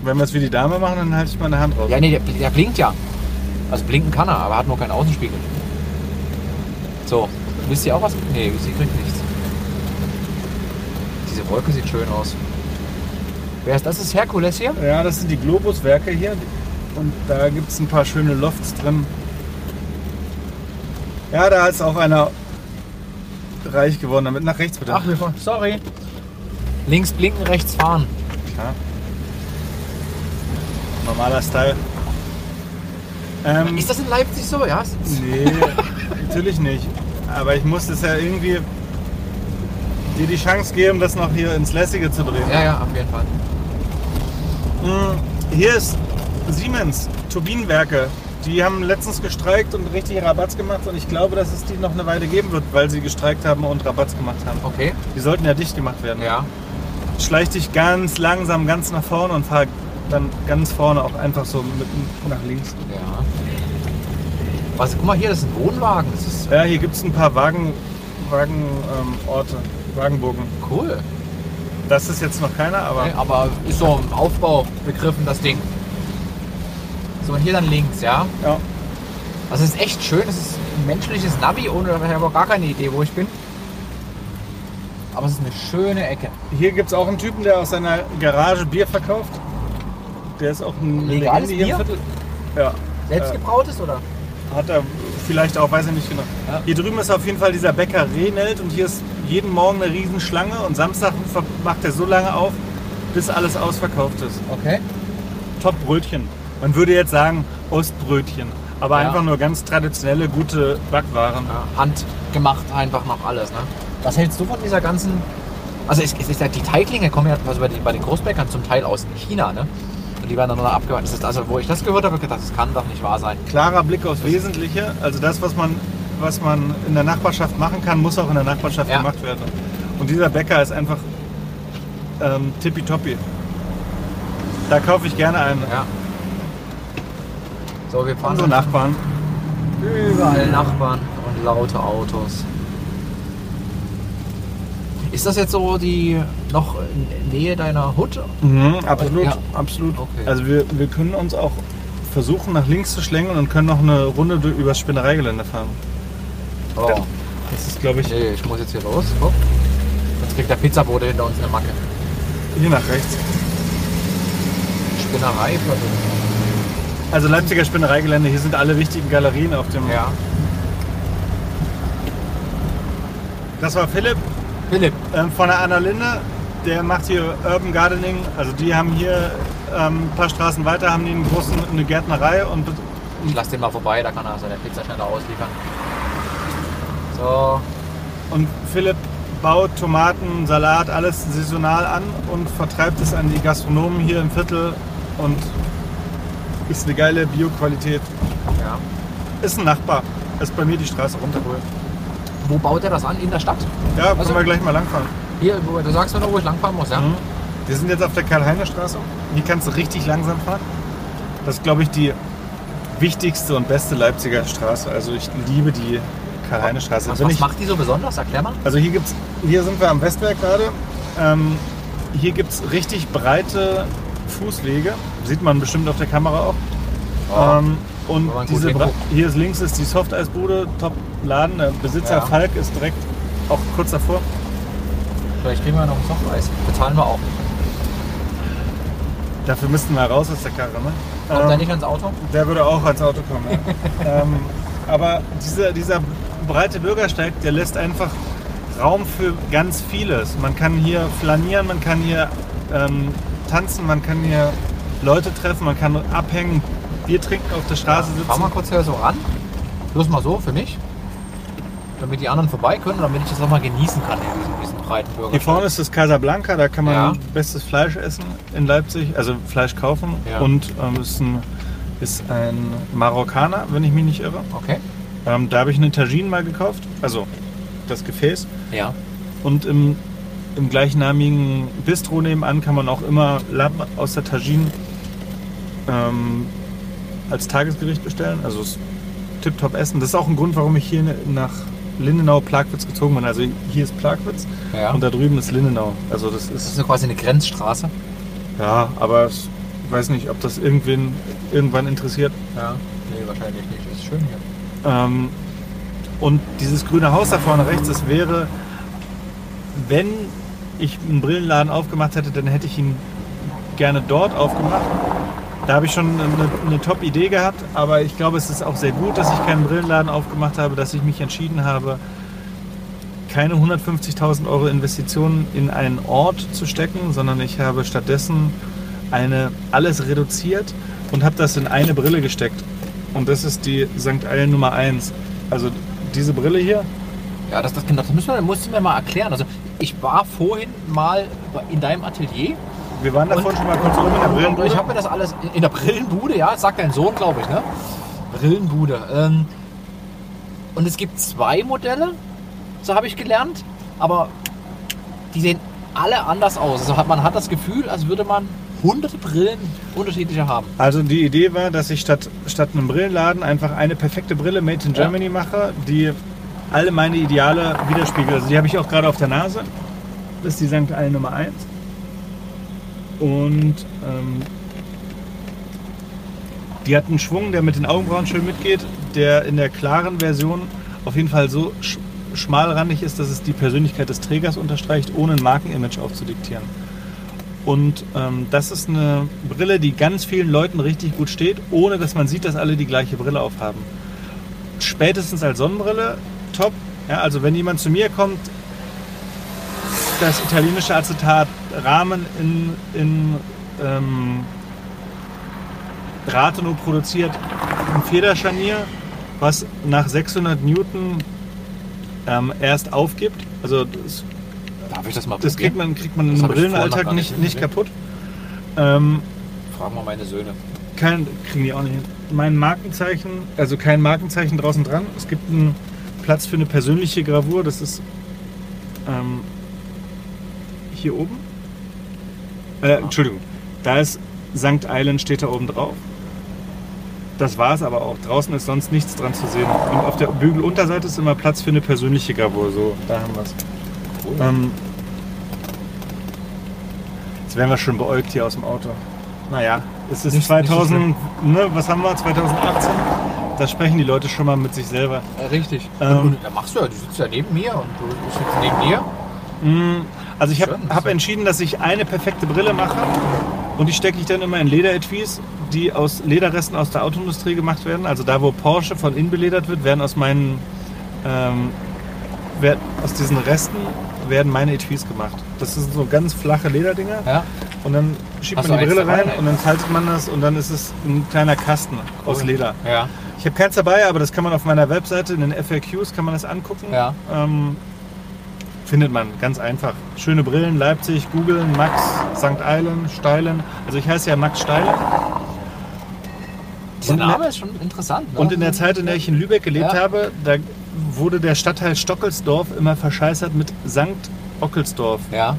Wenn wir es wie die Dame machen, dann halte ich meine Hand drauf. Ja, nee, der, der blinkt ja. Also blinken kann er, aber hat nur keinen Außenspiegel. So, wisst ihr auch was? Nee, sie kriegt nichts. Diese Wolke sieht schön aus. Wer ist das? Ist Herkules hier? Ja, das sind die Globuswerke hier. Und da gibt es ein paar schöne Lofts drin. Ja, da ist auch einer reich geworden damit. Nach rechts bitte. Ach, wir fahren. Sorry. Links blinken, rechts fahren. Klar. Normaler Style. Ähm, Ist das in Leipzig so? Ja. nee, natürlich nicht. Aber ich muss es ja irgendwie dir die Chance geben, das noch hier ins Lässige zu drehen. Ja, ja, auf jeden Fall. Mm, Hier ist Siemens, Turbinenwerke. Die haben letztens gestreikt und richtig Rabatz gemacht und ich glaube, dass es die noch eine Weile geben wird, weil sie gestreikt haben und Rabatz gemacht haben. Okay. Die sollten ja dicht gemacht werden. Ja. Schleich dich ganz langsam ganz nach vorne und fahr dann ganz vorne auch einfach so mit nach links. Ja. Was, guck mal hier, das ist ein Wohnwagen. Ist Ja, hier gibt es ein paar Wagen, Wagen, ähm, Wagenburgen. cool. Das ist jetzt noch keiner, aber Okay, aber ist so im Aufbau begriffen, das Ding. So, und hier dann links, ja. ja. Also es ist echt schön. Es ist ein menschliches Navi, ohne ich habe auch gar keine Idee, wo ich bin. Aber es ist eine schöne Ecke. Hier gibt es auch einen Typen, der aus seiner Garage Bier verkauft. Der ist auch ein Legales Legende hier im Bier? Viertel. Ja. Selbst Äh, oder? Hat er vielleicht auch, weiß ich nicht genau. Ja. Hier drüben ist auf jeden Fall dieser Bäcker Renelt und hier ist jeden Morgen eine Riesenschlange und Samstag macht er so lange auf, bis alles ausverkauft ist. Okay. Top Brötchen. Man würde jetzt sagen Ostbrötchen, aber Ja. einfach nur ganz traditionelle, gute Backwaren. Ja, handgemacht einfach noch alles. Ne? Was hältst du von dieser ganzen... Also es, es ist ja, die Teiglinge kommen ja also bei, den, bei den Großbäckern zum Teil aus China. Ne? Und die werden dann nur. Das ist also, wo ich das gehört habe, habe ich gedacht, das kann doch nicht wahr sein. Klarer Blick aufs Wesentliche. Also das, was man, was man in der Nachbarschaft machen kann, muss auch in der Nachbarschaft Ja. gemacht werden. Und dieser Bäcker ist einfach ähm, tippitoppi. Da kaufe ich gerne ein. Ja. So, wir fahren Unsere Nachbarn. Überall Nachbarn und laute Autos. Ist das jetzt so die noch in Nähe deiner Hut? Mhm, absolut, Ja. absolut. Okay. Also wir, wir können uns auch versuchen, nach links zu schlängeln und können noch eine Runde durch- übers Spinnereigelände fahren. Oh. Das ist, glaube ich, Nee, ich muss jetzt hier los. Guck. Jetzt kriegt der Pizzabote hinter uns eine Macke. hier nach rechts. Spinnerei. Also Leipziger Spinnereigelände, hier sind alle wichtigen Galerien auf dem... Ja. Das war Philipp Philipp. ähm, von der Anna Linde. Der macht hier Urban Gardening. Also die haben hier ähm, ein paar Straßen weiter, haben die einen großen, eine Gärtnerei und Ich lasse den mal vorbei, da kann er seine Pizza schneller ausliefern. So. Und Philipp baut Tomaten, Salat, alles saisonal an und vertreibt es an die Gastronomen hier im Viertel und ist eine geile Bioqualität. Ja. Ist ein Nachbar. Ist bei mir die Straße runter. Wo baut er das an? In der Stadt? Ja, können Also- wir gleich mal langfahren. Hier, wo, du sagst mir noch, wo ich langfahren muss, ja? Mhm. Wir sind jetzt auf der Karl-Heine-Straße. Hier kannst du richtig langsam fahren. Das ist, glaube ich, die wichtigste und beste Leipziger Straße. Also ich liebe die Karl-Heine-Straße. Was, Wenn was ich- macht die so besonders? Erklär mal. Also hier gibt's, hier sind wir am Westberg gerade. Ähm, hier gibt es richtig breite Fußwege. Sieht man bestimmt auf der Kamera auch. Ja. Ähm, und diese hier ist links ist die Softeisbude, Top Laden. Der Besitzer Ja. Falk ist direkt auch kurz davor. Vielleicht kriegen wir noch ein Softeis. Bezahlen wir auch. Dafür müssten wir raus aus der Karre. Ne? Kommt Ähm, der nicht ans Auto? Der würde auch als Auto kommen. Ja. ähm, aber dieser, dieser breite Bürgersteig, der lässt einfach Raum für ganz vieles. Man kann hier flanieren, man kann hier ähm, tanzen, man kann hier Leute treffen, man kann abhängen, Bier trinken, auf der Straße Fahr mal sitzen. kurz hier so ran. Bloß mal so für mich. Damit die anderen vorbei können und damit ich das auch mal genießen kann, hier diesen, breiten Bürger. Hier vorne ist das Casablanca, da kann man Ja. bestes Fleisch essen in Leipzig, also Fleisch kaufen. Ja. Und ähm, ist ein ist ein Marokkaner, wenn ich mich nicht irre. Okay. Ähm, da habe ich einen Tagine mal gekauft, also das Gefäß. Ja. Und im, im gleichnamigen Bistro nebenan kann man auch immer Lamm aus der Tagine ähm, als Tagesgericht bestellen. Also es tipptopp essen. Das ist auch ein Grund, warum ich hier nach Lindenau Plagwitz gezogen bin. Also hier ist Plagwitz Ja. und da drüben ist Lindenau. Also das Das ist ist quasi eine Grenzstraße. ja, aber ich weiß nicht, ob das irgendwen irgendwann interessiert. Ja. Nee, wahrscheinlich nicht. Das ist schön hier. Ähm, und dieses grüne Haus da vorne rechts, das wäre, wenn ich einen Brillenladen aufgemacht hätte, dann hätte ich ihn gerne dort aufgemacht. Da habe ich schon eine, eine Top-Idee gehabt, aber ich glaube, es ist auch sehr gut, dass ich keinen Brillenladen aufgemacht habe, dass ich mich entschieden habe, keine 150.000 Euro Investitionen in einen Ort zu stecken, sondern ich habe stattdessen eine, alles reduziert und habe das in eine Brille gesteckt. Und das ist die St. Eilen Nummer 1. Also diese Brille hier, Ja, das, das, genau, das müssen wir, musst du mir mal erklären. Also ich war vorhin mal in deinem Atelier wir waren davon schon mal kurz oben in der Brillenbude. ich habe mir das alles in der Brillenbude, ja, das sagt dein Sohn, glaube ich, ne? Brillenbude. Ähm, und es gibt zwei Modelle, so habe ich gelernt, aber die sehen alle anders aus. Also hat, man hat das Gefühl, als würde man hunderte Brillen unterschiedliche haben. Also die Idee war, dass ich statt, statt einem Brillenladen einfach eine perfekte Brille Made in Ja. Germany mache, die alle meine Ideale widerspiegelt. Also die habe ich auch gerade auf der Nase. Das ist die St. Eilen Nummer 1. Und ähm, die hat einen Schwung, der mit den Augenbrauen schön mitgeht, der in der klaren Version auf jeden Fall so sch schmalrandig ist, dass es die Persönlichkeit des Trägers unterstreicht, ohne ein Markenimage aufzudiktieren. Und ähm, das ist eine Brille, die ganz vielen Leuten richtig gut steht, ohne dass man sieht, dass alle die gleiche Brille aufhaben. Spätestens als Sonnenbrille top. Ja, also wenn jemand zu mir kommt, das italienische Acetat Rahmen in, in ähm, Rathenow produziert ein Federscharnier, was nach 600 Newton ähm, erst aufgibt. Also das Darf ich das mal das kriegt probieren? man, kriegt man Das im Brillenalltag nicht, nicht kaputt. Ähm, Fragen wir meine Söhne. kein, kriegen die auch nicht hin. Mein Markenzeichen, also kein Markenzeichen draußen dran. Es gibt einen Platz für eine persönliche Gravur. Das ist ähm, hier oben. Äh, Entschuldigung, da ist St. Eilen steht da oben drauf. Das war es aber auch. Draußen ist sonst nichts dran zu sehen. Und auf der Bügelunterseite ist immer Platz für eine persönliche Gravur. So, da haben wir es. Ähm, jetzt werden wir schon beäugt hier aus dem Auto. Naja, es ist Nicht- nicht so 2000, ne, was haben wir, 2018? Da sprechen die Leute schon mal mit sich selber. Äh, richtig. Ähm, und, da machst du ja, du sitzt ja neben mir und du, du sitzt neben dir. Mm, Also ich habe hab entschieden, dass ich eine perfekte Brille mache und die stecke ich dann immer in Lederetuis, die aus Lederresten aus der Autoindustrie gemacht werden. Also da, wo Porsche von innen beledert wird, werden aus meinen ähm, aus diesen Resten werden meine Etuis gemacht. Das sind so ganz flache Lederdinger Ja. und dann schiebt Hast man die Brille dabei? rein und dann faltet man das und dann ist es ein kleiner Kasten aus Leder. Ja. Ich habe keins dabei, aber das kann man auf meiner Webseite in den FAQs kann man das angucken. Ja. Ähm, findet man ganz einfach. Schöne Brillen, Leipzig, googeln, Max, St. Eilen, Steilen. Also ich heiße ja Max Steilen. Dieser Name ist schon interessant. Ne? Und in der Zeit, in der ich in Lübeck gelebt Ja. habe, da wurde der Stadtteil Stockelsdorf immer verscheißert mit St. Ockelsdorf. Ja,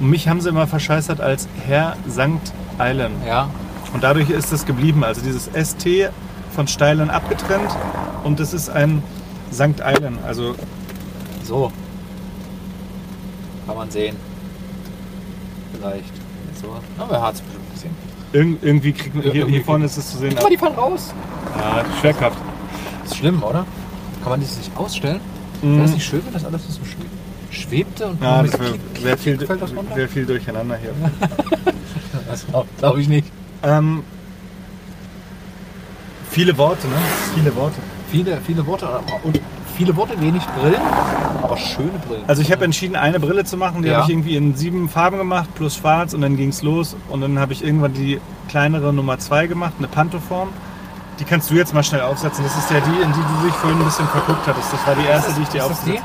Und mich haben sie immer verscheißert als Herr St. Eilen. ja. Und dadurch ist es geblieben. Also dieses ST von Steilen abgetrennt und es ist ein St. Eilen. Also So. Kann man sehen. Vielleicht. So. Aber er hat es bestimmt gesehen. irg irgendwie kriegt man, hier, hier vorne ist es zu sehen. Guck mal, die fahren raus. Ja, Schwerkraft. Das ist schlimm, oder? Kann man das nicht ausstellen? Mhm. Wäre das nicht schön, wenn das alles so schweb schwebte und Ja, das wäre wär viel, wär viel durcheinander hier. Das glaube ich nicht. ähm, viele Worte, ne? Viele Worte. Viele, viele Worte und viele Worte, wenig Brillen, aber schöne Brillen. Also ich habe entschieden, eine Brille zu machen. Die Ja. habe ich irgendwie in sieben Farben gemacht, plus schwarz. Und dann ging es los. Und dann habe ich irgendwann die kleinere Nummer zwei gemacht, eine Pantoform. Die kannst du jetzt mal schnell aufsetzen. Das ist ja die, in die du dich vorhin ein bisschen verguckt hattest. Das war die erste, die ich dir Ist das die? aufgesetzt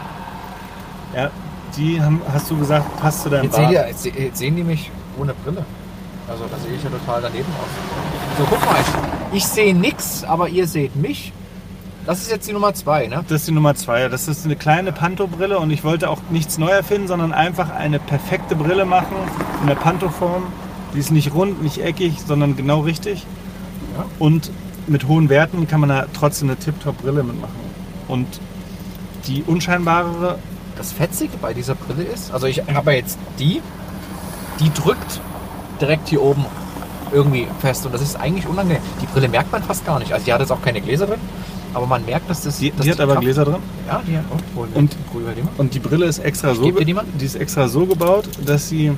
Ja, die haben, hast du gesagt, passt zu deinem Jetzt, ihr, jetzt, jetzt sehen die mich ohne Brille. Also da sehe ich ja total daneben aus. So, guck mal. Ich sehe nichts, aber ihr seht mich. Das ist jetzt die Nummer zwei, ne? Das ist die Nummer zwei. Das ist eine kleine Panto-Brille und ich wollte auch nichts neu erfinden, sondern einfach eine perfekte Brille machen in der Panto-Form. Die ist nicht rund, nicht eckig, sondern genau richtig. Ja. Und mit hohen Werten kann man da trotzdem eine Tip-Top-Brille mitmachen. Und die unscheinbarere, Das Fetzige bei dieser Brille ist, also ich habe jetzt die, die drückt direkt hier oben irgendwie fest und das ist eigentlich unangenehm. Die Brille merkt man fast gar nicht. Also die hat jetzt auch keine Gläser drin, aber man merkt, dass das... die, dass die hat aber Kraft- Gläser drin. Ja, die hat... Oh, wohl, Und- die. Und die Brille ist extra so, die die ist extra so gebaut, dass sie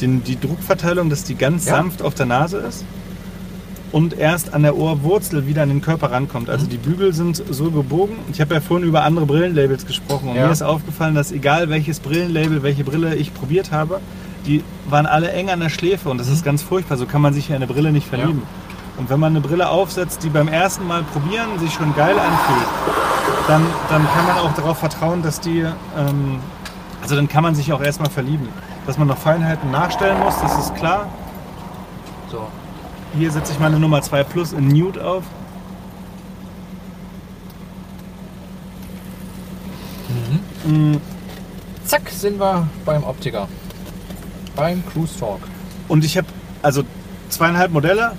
den, die Druckverteilung, dass die ganz Ja. sanft auf der Nase ist und erst an der Ohrwurzel wieder an den Körper rankommt. Also Mhm. die Bügel sind so gebogen. Ich habe ja vorhin über andere Brillenlabels gesprochen und Ja. mir ist aufgefallen, dass egal welches Brillenlabel, welche Brille ich probiert habe, die waren alle eng an der Schläfe und das Mhm. ist ganz furchtbar. So kann man sich in eine Brille nicht verlieben. Und wenn man eine Brille aufsetzt, die beim ersten Mal probieren sich schon geil anfühlt, dann, dann kann man auch darauf vertrauen, dass die, ähm, also dann kann man sich auch erstmal verlieben. Dass man noch Feinheiten nachstellen muss, das ist klar. So. Hier setze ich meine Nummer 2 Plus in Nude auf. Mm, Zack, sind wir beim Optiker. Beim Cruise Talk. Und ich habe also zweieinhalb Modelle.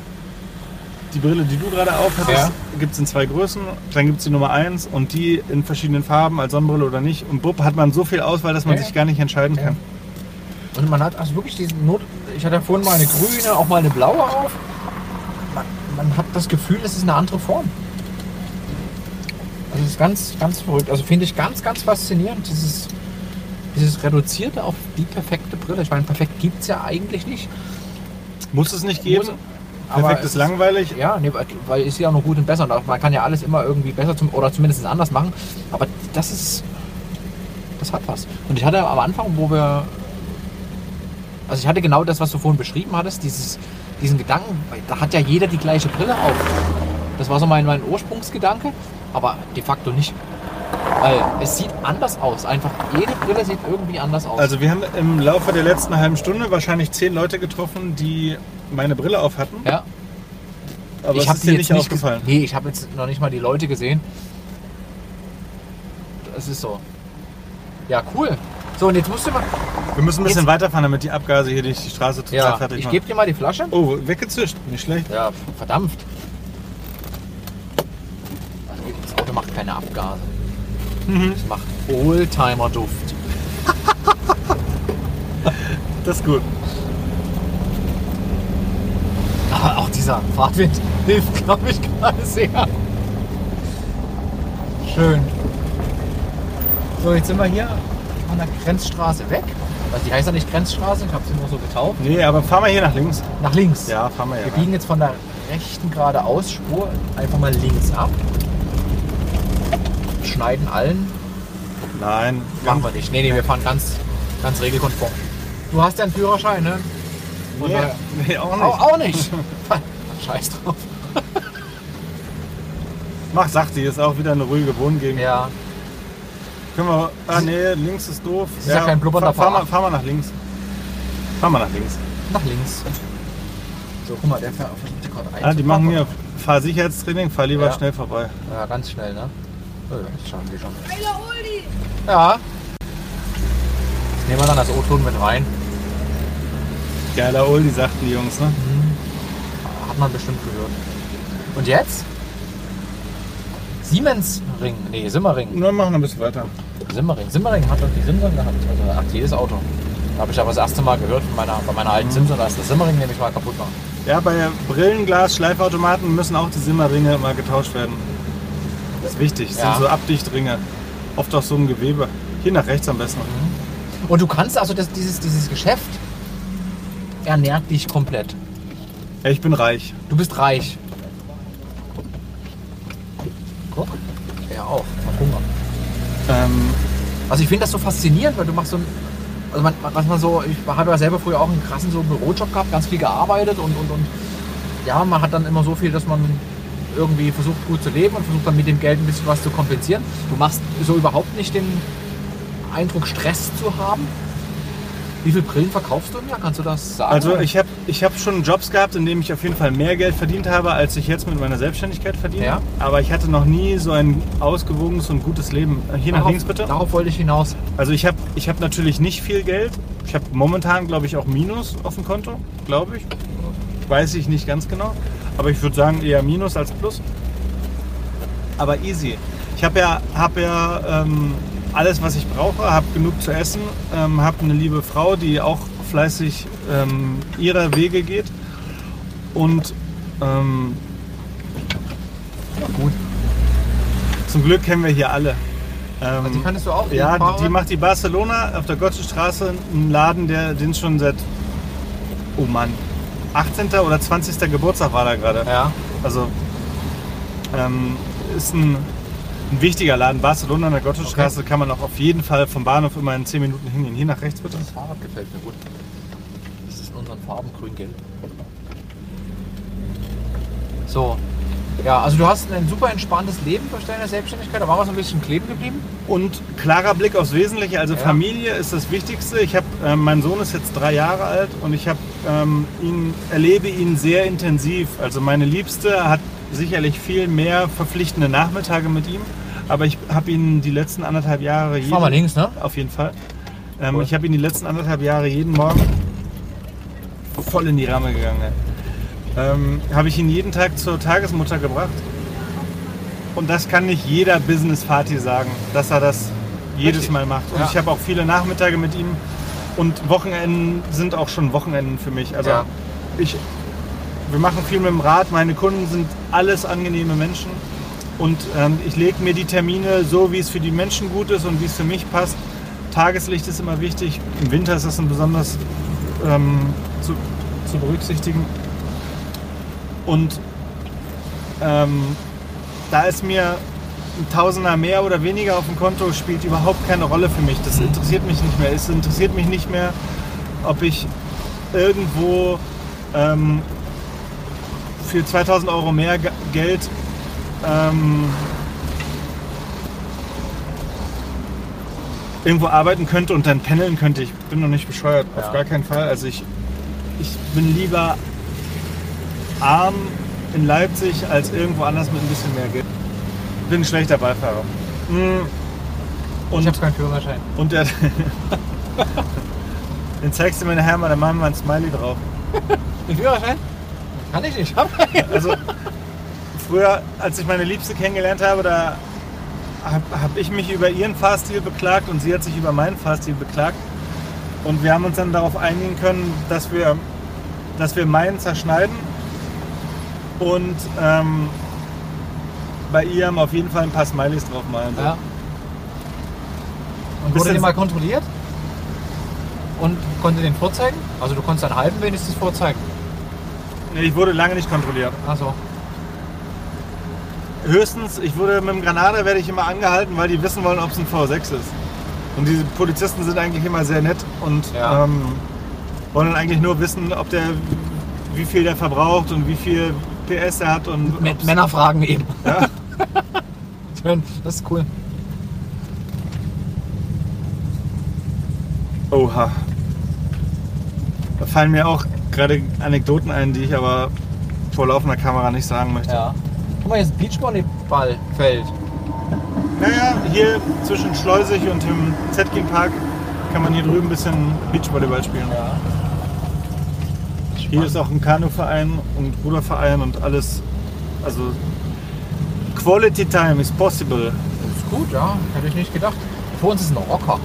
Die Brille, die du gerade auf hattest, Ja. gibt es in zwei Größen. Dann gibt es die Nummer 1 und die in verschiedenen Farben als Sonnenbrille oder nicht. Und bupp hat man so viel Auswahl, dass man Ja. sich gar nicht entscheiden Ja. kann. Und man hat also wirklich diesen Not. Ich hatte ja vorhin mal eine grüne, auch mal eine blaue auf. Man, hat das Gefühl, es ist eine andere Form. Also es ist ganz, ganz verrückt. Also finde ich ganz, ganz faszinierend. Dieses, dieses Reduzierte auf die perfekte Brille. Ich meine, perfekt gibt es ja eigentlich nicht. Muss es nicht geben. Muss- Perfekt es ist langweilig. Ja, nee, weil ist ja noch gut und besser. Und auch man kann ja alles immer irgendwie besser zum, oder zumindest anders machen. Aber das ist. Das hat was. Und ich hatte am Anfang, wo wir. Also ich hatte genau das, was du vorhin beschrieben hattest, dieses, diesen Gedanken, weil da hat ja jeder die gleiche Brille auf. Das war so mein, mein Ursprungsgedanke, aber de facto nicht. Weil es sieht anders aus. Einfach jede Brille sieht irgendwie anders aus. Also wir haben im Laufe der letzten halben Stunde wahrscheinlich zehn Leute getroffen, die meine Brille auf hatten. ja. Aber ich es habe ist dir nicht aufgefallen. Nee, ich habe jetzt noch nicht mal die Leute gesehen. Das ist so. Ja, cool. So, und jetzt musst du mal. Wir müssen ein bisschen Jetzt- weiterfahren, damit die Abgase hier durch die Straße total Ja, fertig ich machen. gebe dir mal die Flasche. Oh, weggezischt. Nicht schlecht. Ja, verdammt. Also, das Auto macht keine Abgase. Mhm. Es macht Oldtimer-Duft. Das ist gut. Aber auch dieser Fahrtwind hilft, glaube ich, gerade sehr. Schön. So, jetzt sind wir hier an der Grenzstraße weg. Also die heißt ja nicht Grenzstraße, ich habe sie nur so getauft. Nee, aber fahren wir hier nach links. Nach links. Ja, fahren wir Wir ja. biegen jetzt von der rechten geradeaus-Spur einfach mal links ab. Schneiden allen. Nein. Machen wir nicht. Nee, nee, wir fahren ganz, ganz regelkonform. Du hast ja einen Führerschein, ne? Nee, nee, auch nicht. Auch, auch nicht. Scheiß drauf. Mach sachte, hier ist auch wieder eine ruhige Wohngegend. Ja. Können wir. Ah nee, links ist doof. ist ja kein blubbernder fahr, fahr, mal, fahr mal nach links. Fahr mal nach links. Nach links. So, guck mal, der fährt versucht gerade Ah, die machen mir Fahrsicherheitstraining, fahr lieber Ja. schnell vorbei. Ja, ganz schnell, ne? Oh, ja, das schaffen die schon. Ja. Jetzt nehmen wir dann das O-Ton mit rein. Geiler Oldie, sagten die Jungs, ne? Hat man bestimmt gehört. Und jetzt? Siemensring. Nee, Simmering. Nur machen wir ein bisschen weiter. Simmering. Simmering hat doch die Simson gehabt. Also, ach, jedes Auto. Da habe ich aber das erste Mal gehört von meiner, bei meiner alten Simson, da ist das Simmering nämlich mal kaputt machen. Ja, bei Brillenglas, Schleifautomaten müssen auch die Simmerringe mal getauscht werden. Das ist wichtig. Das Ja. sind so Abdichtringe. Oft aus so einem Gewebe. Hier nach rechts am besten. Und du kannst also das, dieses, dieses Geschäft ernährt dich komplett. Ja, ich bin reich. Du bist reich. Guck. Er auch. Hat Hunger. Ähm, Also ich finde das so faszinierend, weil du machst so ein. Also man, was man so, ich habe ja selber früher auch einen krassen so Bürojob gehabt, ganz viel gearbeitet und, und, und ja, man hat dann immer so viel, dass man irgendwie versucht gut zu leben und versucht dann mit dem Geld ein bisschen was zu kompensieren. Du machst so überhaupt nicht den Eindruck, Stress zu haben. Wie viele Brillen verkaufst du im Jahr? Kannst du das sagen? Also ich habe ich hab schon Jobs gehabt, in denen ich auf jeden Fall mehr Geld verdient habe, als ich jetzt mit meiner Selbstständigkeit verdiene. Ja. Aber ich hatte noch nie so ein ausgewogenes und gutes Leben. Hier nach darauf, links bitte. Darauf wollte ich hinaus. Also ich habe ich hab natürlich nicht viel Geld. Ich habe momentan, glaube ich, auch Minus auf dem Konto, glaube ich. Weiß ich nicht ganz genau. Aber ich würde sagen eher Minus als Plus. Aber easy. Ich habe ja, hab ja ähm, alles, was ich brauche, habe genug zu essen, ähm, habe eine liebe Frau, die auch fleißig ähm, ihrer Wege geht. Und ähm, Gut. zum Glück kennen wir hier alle. Ähm, Die kannst du auch? ja, die, die macht die Barcelona auf der Gottschedstraße, einen Laden, der den schon seit, oh Mann, 18. oder 20. Geburtstag war da gerade. Ja. Also ähm, ist ein, ein wichtiger Laden. Barcelona an der Gottschedstraße kann man auch auf jeden Fall vom Bahnhof immer in 10 Minuten hingehen. Hier nach rechts bitte. Das Fahrrad gefällt mir gut. Das ist in unseren Farben grün-gelb. So. Ja, also du hast ein super entspanntes Leben durch deine Selbstständigkeit. Da war was ein bisschen kleben geblieben. Und klarer Blick aufs Wesentliche, also Ja. Familie ist das Wichtigste. Ich habe, ähm, mein Sohn ist jetzt drei Jahre alt und ich habe ähm, ihn, erlebe ihn sehr intensiv. Also meine Liebste hat sicherlich viel mehr verpflichtende Nachmittage mit ihm, aber ich habe ihn die letzten anderthalb Jahre jeden, Fahr mal links, ne? auf jeden Fall. Ähm, Cool. Ich habe ihn die letzten anderthalb Jahre jeden Morgen voll in die Ramme gegangen. Ähm, habe ich ihn jeden Tag zur Tagesmutter gebracht. Und das kann nicht jeder Business-Fati sagen, dass er das jedes Richtig. Mal macht. Und Ja. ich habe auch viele Nachmittage mit ihm und Wochenenden sind auch schon Wochenenden für mich. Also Ja. ich, wir machen viel mit dem Rad. Meine Kunden sind alles angenehme Menschen. Und ähm, ich lege mir die Termine so, wie es für die Menschen gut ist und wie es für mich passt. Tageslicht ist immer wichtig. Im Winter ist das ein besonders ähm, zu, zu berücksichtigen. Und ähm, da ist mir ein Tausender mehr oder weniger auf dem Konto spielt überhaupt keine Rolle für mich. Das interessiert mich nicht mehr. Es interessiert mich nicht mehr, ob ich irgendwo ähm, für 2000 Euro mehr Ge- Geld ähm, irgendwo arbeiten könnte und dann pendeln könnte. Ich bin noch nicht bescheuert, Ja. auf gar keinen Fall. Also ich, ich bin lieber arm in Leipzig als irgendwo anders mit ein bisschen mehr Geld. Bin ein schlechter Beifahrer. Ich Und, habe keinen Führerschein. und der, den zeigst du mir nachher mal, dann machen wir ein Smiley drauf. Den Führerschein? Kann ich nicht. Hab Also früher, als ich meine Liebste kennengelernt habe, da habe hab ich mich über ihren Fahrstil beklagt und sie hat sich über meinen Fahrstil beklagt. Und wir haben uns dann darauf einigen können, dass wir, dass wir meinen zerschneiden und ähm, bei ihrem auf jeden Fall ein paar Smileys drauf malen. Ja. Und wurde den mal kontrolliert? Und konnte den vorzeigen? Also du konntest einen halben wenigstens vorzeigen. Nee, Ich wurde lange nicht kontrolliert. Achso. Höchstens, ich wurde mit dem Granada werde ich immer angehalten, weil die wissen wollen, ob es ein V6 ist. Und diese Polizisten sind eigentlich immer sehr nett und Ja. ähm, wollen eigentlich nur wissen, ob der wie viel der verbraucht und wie viel PS er hat und Mit ob's- Männerfragen eben. Ja. Schön, das ist cool. Oha. Da fallen mir auch gerade Anekdoten ein, die ich aber vor laufender Kamera nicht sagen möchte. Ja. Ein Beachvolleyballfeld. Naja, hier zwischen Schleusig und dem Zetkin Park kann man hier drüben ein bisschen Beachvolleyball spielen. Ja. Hier ist auch ein Kanuverein und Ruderverein und alles. Also Quality Time is possible. Das ist gut, ja. Hätte ich nicht gedacht. Vor uns ist ein Rocker.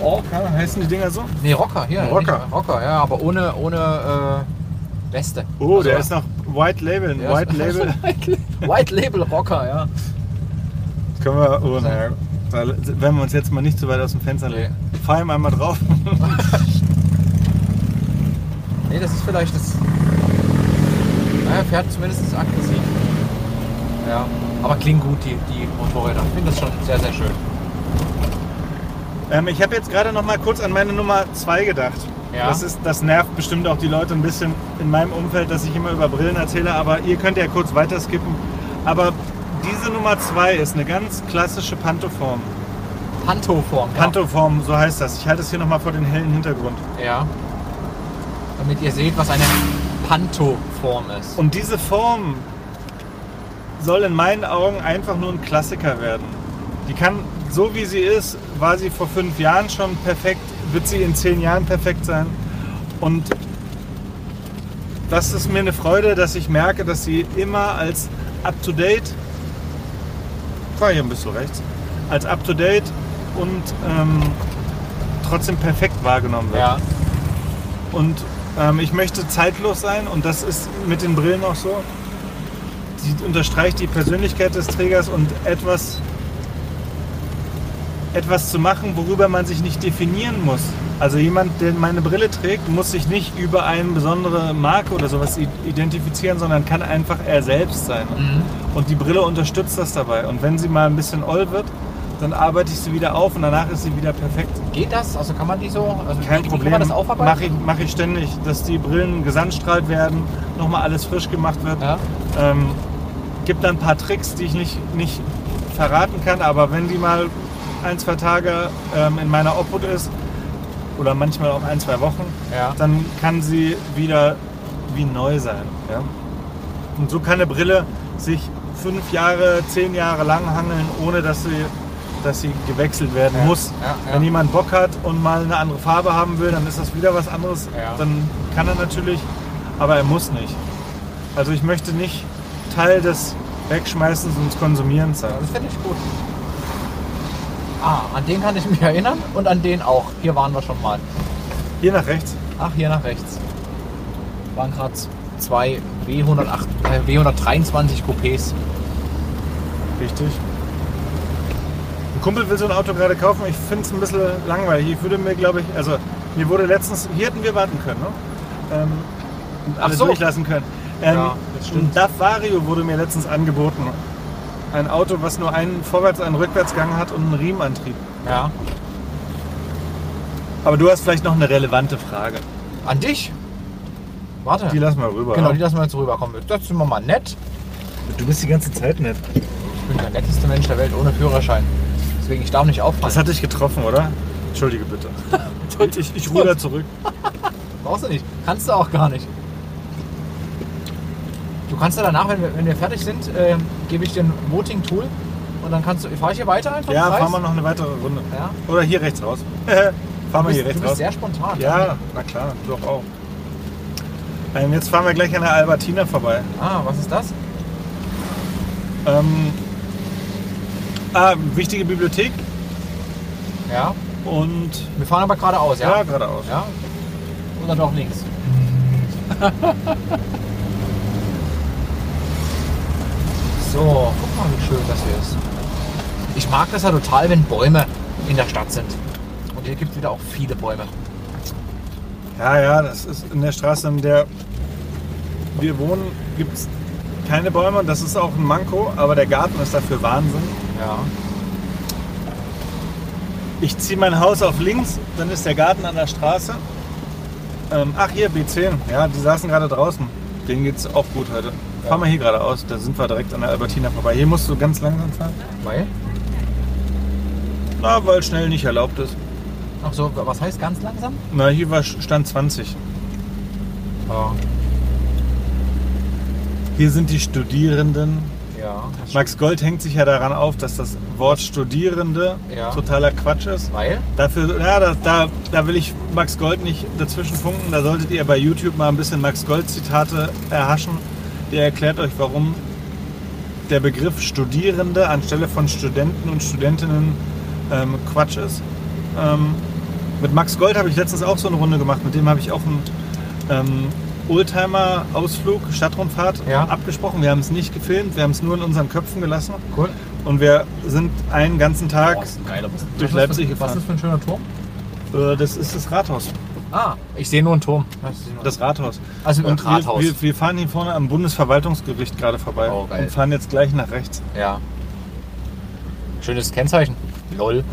Orca heißen die Dinger so? Nee, Rocker, hier. Ein Rocker. Nicht, Rocker, ja, aber ohne, ohne äh, Weste. Oh, Also, der ist noch White Label. Ein der White Label. White Label Rocker, ja. Können wir. Oh, naja. Werden wir uns jetzt mal nicht zu weit aus dem Fenster legen. Fahr ihm einmal drauf. Nee, das ist vielleicht das. Naja, fährt zumindest aggressiv. Ja. Aber klingt gut, die, die Motorräder. Ich finde das schon sehr, sehr schön. ähm, ich habe jetzt gerade noch mal kurz an meine Nummer 2 gedacht. Ja. Das, ist, das nervt bestimmt auch die Leute ein bisschen in meinem Umfeld, dass ich immer über Brillen erzähle, aber ihr könnt ja kurz weiter skippen. Aber diese Nummer 2 ist eine ganz klassische Pantoform. Pantoform. ja. Pantoform, so heißt das. Ich halte es hier nochmal vor den hellen Hintergrund. Ja. Damit ihr seht, was eine Pantoform ist. Und diese Form soll in meinen Augen einfach nur ein Klassiker werden. Die kann, so wie sie ist, war sie vor fünf Jahren schon perfekt, wird sie in zehn Jahren perfekt sein. Und das ist mir eine Freude, dass ich merke, dass sie immer als up-to-date, fahr hier ein bisschen rechts, als up-to-date und ähm, trotzdem perfekt wahrgenommen wird. ja. Und ähm, ich möchte zeitlos sein und das ist mit den Brillen auch so. Sie unterstreicht die Persönlichkeit des Trägers und etwas, etwas zu machen, worüber man sich nicht definieren muss. Also jemand, der meine Brille trägt, muss sich nicht über eine besondere Marke oder sowas identifizieren, sondern kann einfach er selbst sein. Mhm. Und die Brille unterstützt das dabei. Und wenn sie mal ein bisschen oll wird, dann arbeite ich sie wieder auf und danach ist sie wieder perfekt. Geht das? Also kann man die so? Also Kein wie Problem. Kann man das aufarbeiten? Mache ich, mach ich ständig, dass die Brillen gesandstrahlt werden, nochmal alles frisch gemacht wird. Ja. Ähm, gibt dann ein paar Tricks, die ich nicht, nicht verraten kann, aber wenn die mal ein, zwei Tage ähm, in meiner Obhut ist oder manchmal auch ein, zwei Wochen, Ja. dann kann sie wieder wie neu sein. Ja? Und so kann eine Brille sich fünf Jahre, zehn Jahre lang hangeln, ohne dass sie, dass sie gewechselt werden Ja. muss. Wenn jemand Bock hat und mal eine andere Farbe haben will, dann ist das wieder was anderes. Dann kann er natürlich, aber er muss nicht. Also ich möchte nicht Teil des Wegschmeißens und Konsumierens sein. Das finde ich gut. Ah, an den kann ich mich erinnern und an den auch. Hier waren wir schon mal. Hier nach rechts. Ach, hier nach rechts. Waren gerade zwei W108, äh, W123 Coupés. Richtig. Ein Kumpel will so ein Auto gerade kaufen. Ich finde es ein bisschen langweilig. Ich würde mir, glaube ich, also mir wurde letztens, hier hätten wir warten können, ne? Ähm, und alles so. durchlassen können. Ähm, Ja, das stimmt. ein DAF Vario wurde mir letztens angeboten. Ein Auto, was nur einen Vorwärts-, einen Rückwärtsgang hat und einen Riemenantrieb. Ja. Aber du hast vielleicht noch eine relevante Frage. An dich? Warte. Die lassen wir rüber. genau, die lassen wir jetzt rüberkommen. Das sind wir mal nett. Du bist die ganze Zeit nett. Ich bin der netteste Mensch der Welt ohne Führerschein. Deswegen, ich darf nicht auffallen. Das hat dich getroffen, oder? Entschuldige bitte. Ich, ich ruder zurück. Brauchst du nicht. Kannst du auch gar nicht. Du kannst ja danach, wenn wir, wenn wir fertig sind, äh, gebe ich dir ein Voting-Tool und dann kannst du. Fahre ich hier weiter einfach? Ja, fahren wir noch eine weitere Runde. Ja. Oder hier rechts raus. fahren wir hier bist, du rechts bist raus. sehr spontan. Ja, na klar, du auch. Ähm, jetzt fahren wir gleich an der Albertina vorbei. Ah, was ist das? Ähm, ah, wichtige Bibliothek Ja. und Wir fahren aber geradeaus, ja, ja? geradeaus. Ja. Oder doch links? so, guck mal, wie schön das hier ist. Ich mag das ja total, wenn Bäume in der Stadt sind. Und hier gibt es wieder auch viele Bäume. Ja, ja, das ist in der Straße, in der wir wohnen, gibt es keine Bäume. Das ist auch ein Manko, aber der Garten ist dafür Wahnsinn. Ja. Ich ziehe mein Haus auf links, dann ist der Garten an der Straße. Ähm, ach, hier, B10. Ja, die saßen gerade draußen. Denen geht's auch gut heute. Fahr mal hier geradeaus, da sind wir direkt an der Albertina vorbei. Hier musst du ganz langsam fahren. Weil? Na, weil schnell nicht erlaubt ist. Ach so, was heißt ganz langsam? Na, hier war Stand 20. Ja. Hier sind die Studierenden. Ja. Max Gold hängt sich ja daran auf, dass das Wort Studierende Ja. totaler Quatsch ist. Weil? Dafür, ja, da, da, da will ich Max Gold nicht dazwischen funken. Da solltet ihr bei YouTube mal ein bisschen Max Gold Zitate erhaschen. Der erklärt euch, warum der Begriff Studierende anstelle von Studenten und Studentinnen ähm, Quatsch ist. Ähm, mit Max Gold habe ich letztens auch so eine Runde gemacht. Mit dem habe ich auch einen ähm, Oldtimer-Ausflug, Stadtrundfahrt Ja. abgesprochen. Wir haben es nicht gefilmt, wir haben es nur in unseren Köpfen gelassen. Cool. Und wir sind einen ganzen Tag, Bus. durch Was Leipzig für- Was gefahren. ist das für ein schöner Turm? äh, das ist das Rathaus. Ah, ich sehe nur einen Turm. Das Rathaus. also Und ein Rathaus. Wir, wir, fahren hier vorne am Bundesverwaltungsgericht gerade vorbei Oh, geil. und fahren jetzt gleich nach rechts. ja. Schönes Kennzeichen. Lol.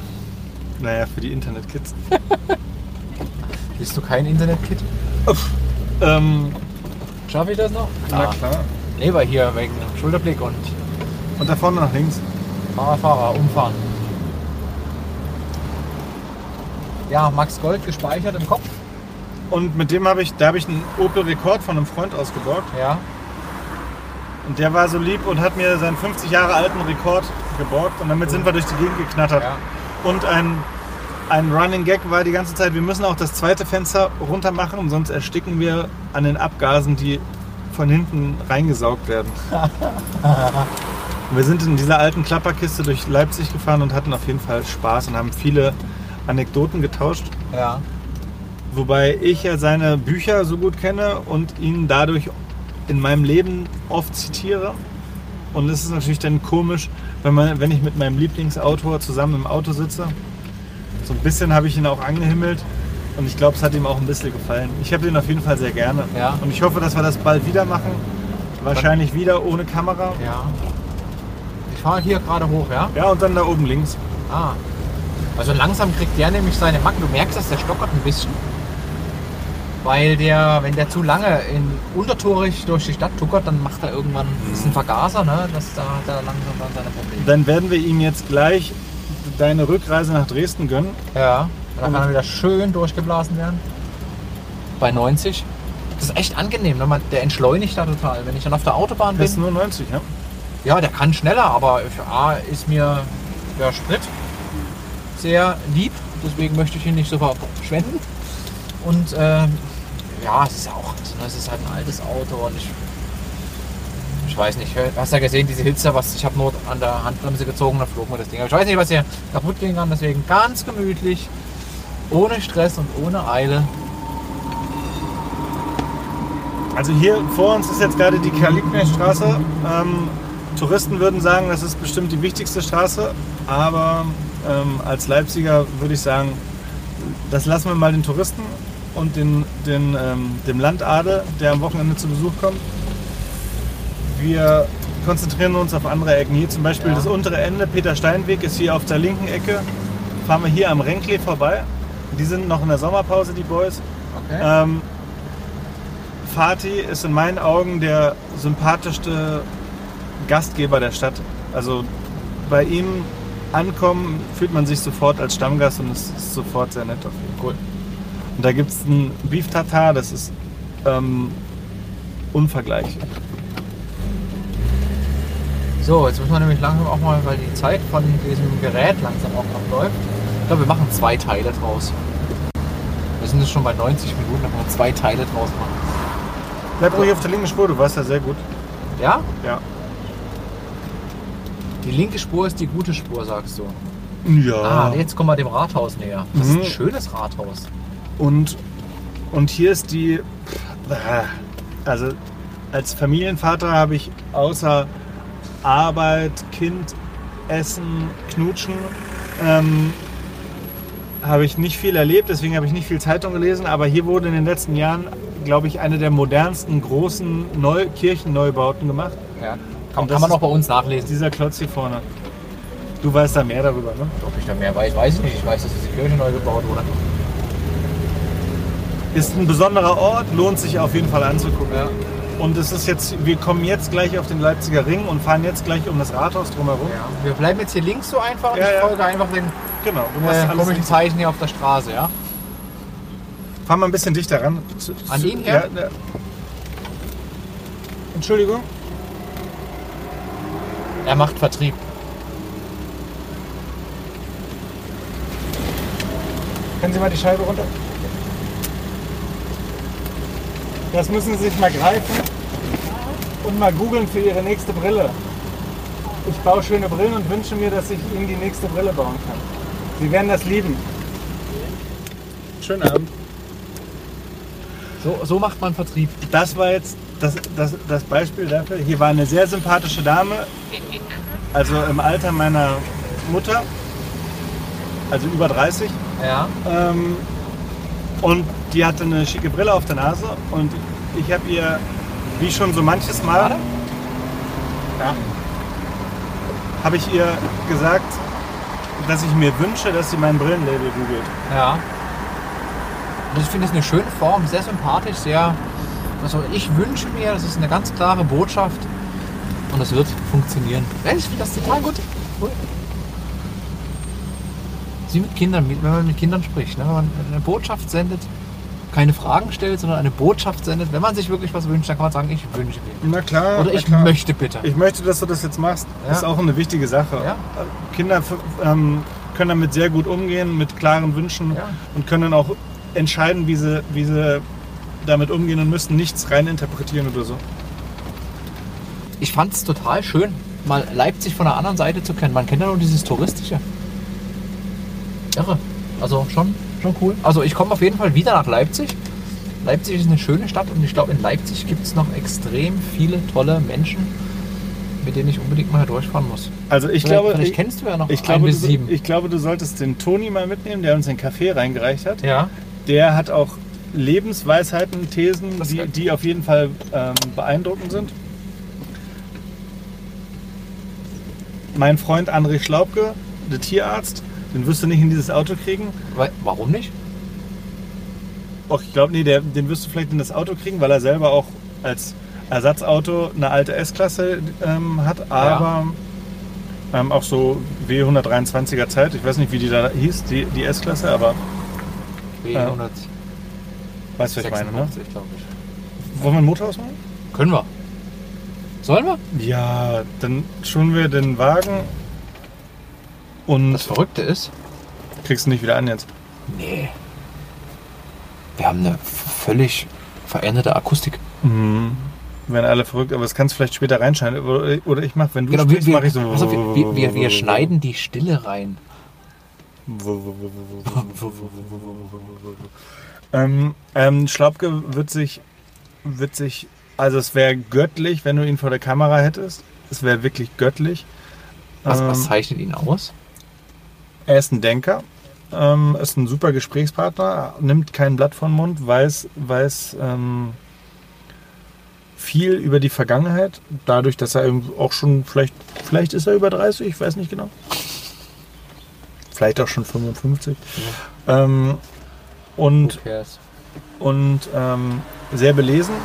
Naja, für die Internet-Kids. Bist du kein Internet-Kid? Ähm, Schaffe ich das noch? Na Ah. klar. Nee, weil hier wegen Schulterblick und Und da vorne nach links. Fahrer, Fahrer, umfahren. Ja, Max Gold gespeichert im Kopf. Und mit dem habe ich, da habe ich einen Opel Rekord von einem Freund ausgeborgt. Ja. Und der war so lieb und hat mir seinen 50 Jahre alten Rekord geborgt. Und damit sind wir durch die Gegend geknattert. ja. Und ein, ein Running Gag war die ganze Zeit, wir müssen auch das zweite Fenster runter machen, sonst ersticken wir an den Abgasen, die von hinten reingesaugt werden. wir sind in dieser alten Klapperkiste durch Leipzig gefahren und hatten auf jeden Fall Spaß und haben viele Anekdoten getauscht. Ja. Wobei ich ja seine Bücher so gut kenne und ihn dadurch in meinem Leben oft zitiere. Und es ist natürlich dann komisch, wenn, man, wenn ich mit meinem Lieblingsautor zusammen im Auto sitze. So ein bisschen habe ich ihn auch angehimmelt und ich glaube, es hat ihm auch ein bisschen gefallen. Ich habe ihn auf jeden Fall sehr gerne. Ja. Und ich hoffe, dass wir das bald wieder machen. Wahrscheinlich wieder ohne Kamera. Ja. Ich fahre hier gerade hoch, ja? Ja, und dann da oben links. Ah. Also langsam kriegt der nämlich seine Macken. Du merkst, dass der stockert ein bisschen. Weil der, wenn der zu lange in untertourig durch die Stadt tuckert, dann macht er irgendwann, ein Vergaser, ne? Das, da hat er langsam dann seine Probleme. Dann werden wir ihm jetzt gleich deine Rückreise nach Dresden gönnen. Ja. Dann kann er wieder schön durchgeblasen werden. Bei 90. Das ist echt angenehm, ne? Der entschleunigt da total. Wenn ich dann auf der Autobahn Das ist bin, nur 90, ja? ja, der kann schneller, aber für A ist mir der Sprit sehr lieb, deswegen möchte ich ihn nicht so verschwenden. Und ähm, ja, es ist auch, es ist halt ein altes Auto und ich, ich weiß nicht, hast ja gesehen, diese Hitze, was ich habe nur an der Handbremse gezogen, da flog mir das Ding. Aber ich weiß nicht, was hier kaputt gehen kann, deswegen ganz gemütlich, ohne Stress und ohne Eile. Also hier vor uns ist jetzt gerade die Karl-Liebknecht-Straße. Ähm, Touristen würden sagen, das ist bestimmt die wichtigste Straße, aber ähm, als Leipziger würde ich sagen, das lassen wir mal den Touristen und den, den, ähm, dem Landadel, der am Wochenende zu Besuch kommt. Wir konzentrieren uns auf andere Ecken. Hier zum Beispiel Ja. das untere Ende, Peter Steinweg, ist hier auf der linken Ecke. Fahren wir hier am Renklee vorbei. Die sind noch in der Sommerpause, die Boys. Okay. Ähm, Fatih ist in meinen Augen der sympathischste Gastgeber der Stadt. Also bei ihm ankommen fühlt man sich sofort als Stammgast und es ist sofort sehr nett auf jeden Fall. Cool. Und da gibt es ein Beef Tartar, das ist ähm, unvergleichlich. So, jetzt müssen wir nämlich langsam auch mal, weil die Zeit von diesem Gerät langsam auch noch läuft. Ich glaube, wir machen zwei Teile draus. Wir sind jetzt schon bei 90 Minuten, dann können wir zwei Teile draus machen. Bleib ruhig auf der linken Spur, du warst ja sehr gut. Ja? Ja. Die linke Spur ist die gute Spur, sagst du. Ja. Ah, jetzt kommen wir dem Rathaus näher. Das Mhm. ist ein schönes Rathaus. Und, und hier ist die. Also als Familienvater habe ich außer Arbeit, Kind, Essen, Knutschen, ähm, habe ich nicht viel erlebt, deswegen habe ich nicht viel Zeitung gelesen, aber hier wurde in den letzten Jahren, glaube ich, eine der modernsten großen Neu Kirchenneubauten gemacht. Ja. Kann, kann man auch bei uns nachlesen. Dieser Klotz hier vorne. Du weißt da mehr darüber, ne? Ob ich da mehr weiß, weiß ich nicht. Ich weiß, dass diese Kirche neu gebaut wurde. Ist ein besonderer Ort, lohnt sich auf jeden Fall anzugucken. Ja. Und es ist jetzt, wir kommen jetzt gleich auf den Leipziger Ring und fahren jetzt gleich um das Rathaus drumherum. Ja. Wir bleiben jetzt hier links so einfach und Ja, ich folge einfach den Genau, äh, komischen. Zeichen hier auf der Straße, ja? Fahr mal ein bisschen dichter ran. Zu- An ihn her? Entschuldigung. Er macht Vertrieb. Können Sie mal die Scheibe runter? Das müssen Sie sich mal greifen und mal googeln für Ihre nächste Brille. Ich baue schöne Brillen und wünsche mir, dass ich Ihnen die nächste Brille bauen kann. Sie werden das lieben. Schönen Abend. So, so macht man Vertrieb. Das war jetzt das, das, das Beispiel dafür. Hier war eine sehr sympathische Dame, also im Alter meiner Mutter, also über 30. Ja. Ähm, und die hatte eine schicke Brille auf der Nase und ich habe ihr, wie schon so manches Mal, ja, habe ich ihr gesagt, dass ich mir wünsche, dass sie mein Brillenlabel googelt. Ja. Und ich finde es eine schöne Form, sehr sympathisch, sehr. Also ich wünsche mir, das ist eine ganz klare Botschaft und es wird funktionieren. Ich finde das total gut. Cool. wie mit Kindern, wenn man mit Kindern spricht. Ne? Wenn man eine Botschaft sendet, keine Fragen stellt, sondern eine Botschaft sendet. Wenn man sich wirklich was wünscht, dann kann man sagen, ich wünsche mir. Na klar. Oder ich klar. möchte bitte. Ich möchte, dass du das jetzt machst. Ja. Ist auch eine wichtige Sache. Ja. Kinder ähm, können damit sehr gut umgehen, mit klaren Wünschen Ja. und können auch entscheiden, wie sie, wie sie damit umgehen und müssen nichts reininterpretieren oder so. Ich fand es total schön, mal Leipzig von der anderen Seite zu kennen. Man kennt ja nur dieses Touristische. Irre. Also schon, schon cool. Also ich komme auf jeden Fall wieder nach Leipzig. Leipzig ist eine schöne Stadt und ich glaube, in Leipzig gibt es noch extrem viele tolle Menschen, mit denen ich unbedingt mal durchfahren muss. Also ich Vielleicht- glaube, vielleicht ich, kennst du ja noch ich, glaube, bis sieben. ich glaube, du solltest den Toni mal mitnehmen, der uns den Kaffee reingereicht hat. ja, Der hat auch Lebensweisheiten, Thesen, die, die auf jeden Fall ähm, beeindruckend sind. Mein Freund André Schlaubke, der Tierarzt, den wirst du nicht in dieses Auto kriegen. Weil, warum nicht? Och, ich glaube, nee, der, den wirst du vielleicht in das Auto kriegen, weil er selber auch als Ersatzauto eine alte S-Klasse ähm, hat, aber ähm, auch so W123er Zeit. Ich weiß nicht, wie die da hieß, die, die S-Klasse, aber B156, weißt du, was ich meine, ne? glaube ich. Wollen wir ein Motor ausmachen? Können wir. Sollen wir? Ja, dann schulen wir den Wagen und Das Verrückte ist, kriegst du nicht wieder an jetzt. nee. Wir haben eine völlig veränderte Akustik. Mhm. Werden alle verrückt, aber das kannst du vielleicht später reinschneiden. Oder, oder ich mach, wenn du Genau, sprichst, wir, mach ich so. auf, wir, wir, wir, wir schneiden die Stille rein. Ähm, ähm, Schlaubke wird sich, wird sich, also es wäre göttlich, wenn du ihn vor der Kamera hättest. Es wäre wirklich göttlich. Was, Ähm, was zeichnet ihn aus? Er ist ein Denker, ähm, ist ein super Gesprächspartner, nimmt kein Blatt vom Mund, weiß, weiß ähm, viel über die Vergangenheit, dadurch, dass er eben auch schon, vielleicht, vielleicht ist er über 30, ich weiß nicht genau. Vielleicht auch schon 55. Ähm, und und ähm, sehr belesen.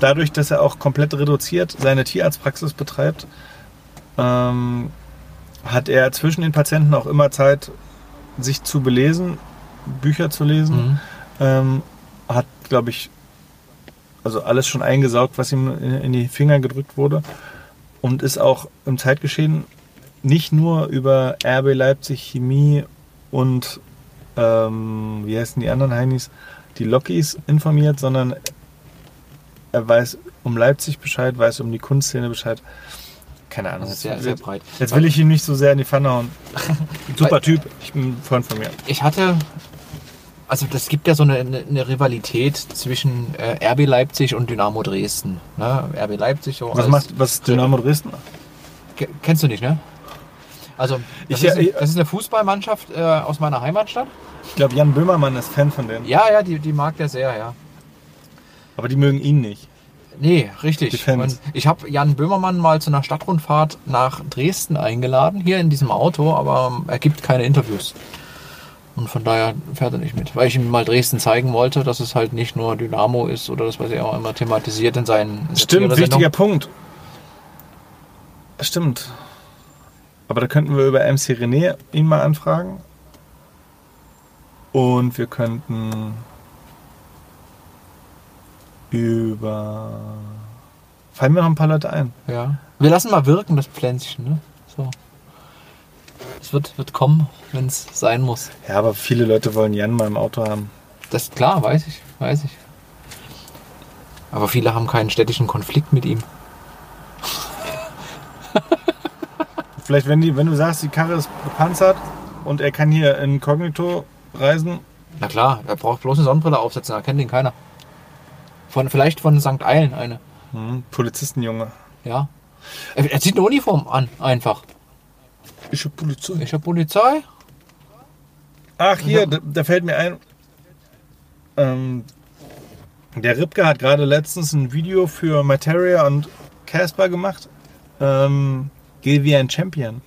Dadurch, dass er auch komplett reduziert seine Tierarztpraxis betreibt, ähm, hat er zwischen den Patienten auch immer Zeit, sich zu belesen, Bücher zu lesen. Mhm. Ähm, hat, glaube ich, also alles schon eingesaugt, was ihm in, in die Finger gedrückt wurde. Und ist auch im Zeitgeschehen nicht nur über RB Leipzig Chemie und ähm, wie heißen die anderen Heinis, die Lokis informiert, sondern er weiß um Leipzig Bescheid, weiß um die Kunstszene Bescheid. Keine Ahnung. Das ist sehr, sehr breit. Jetzt will ich ihn nicht so sehr in die Pfanne hauen. Super Typ. Ich bin ein Freund von mir. Ich hatte, also das gibt ja so eine, eine, Rivalität zwischen äh, RB Leipzig und Dynamo Dresden. Ne? RB Leipzig so Was macht was Dynamo Dresden? Ke- Kennst du nicht, ne? Also, das, Ich- ist, ich- das ist eine Fußballmannschaft äh, aus meiner Heimatstadt. Ich glaube, Jan Böhmermann ist Fan von denen. Ja, ja, die, die mag der sehr, ja. Aber die mögen ihn nicht. Nee, richtig. Und ich habe Jan Böhmermann mal zu einer Stadtrundfahrt nach Dresden eingeladen, hier in diesem Auto, aber ähm, er gibt keine Interviews. Und von daher fährt er nicht mit. Weil ich ihm mal Dresden zeigen wollte, dass es halt nicht nur Dynamo ist oder das, was er auch immer thematisiert in seinen Stimmt, wichtiger Punkt. Stimmt. Aber da könnten wir über MC René ihn mal anfragen. Und wir könnten über. Fallen mir noch ein paar Leute ein. Ja. Wir lassen mal wirken, das Pflänzchen, ne? So. Es wird, wird kommen, wenn es sein muss. Ja, aber viele Leute wollen Jan mal im Auto haben. Das ist klar, weiß ich, weiß ich. Aber viele haben keinen städtischen Konflikt mit ihm. Vielleicht, wenn, die, wenn du sagst, die Karre ist gepanzert und er kann hier inkognito reisen. Na klar, er braucht bloß eine Sonnenbrille aufsetzen, da kennt ihn keiner. Von, vielleicht von St. Eilen eine. Hm, Polizistenjunge. Ja. Er, er zieht eine Uniform an, einfach. Ich hab Polizei. Ich hab Polizei. Ach, hier, da, da fällt mir ein. Ähm, der Ripke hat gerade letztens ein Video für Materia und Casper gemacht. Ähm, Geh wie ein Champion.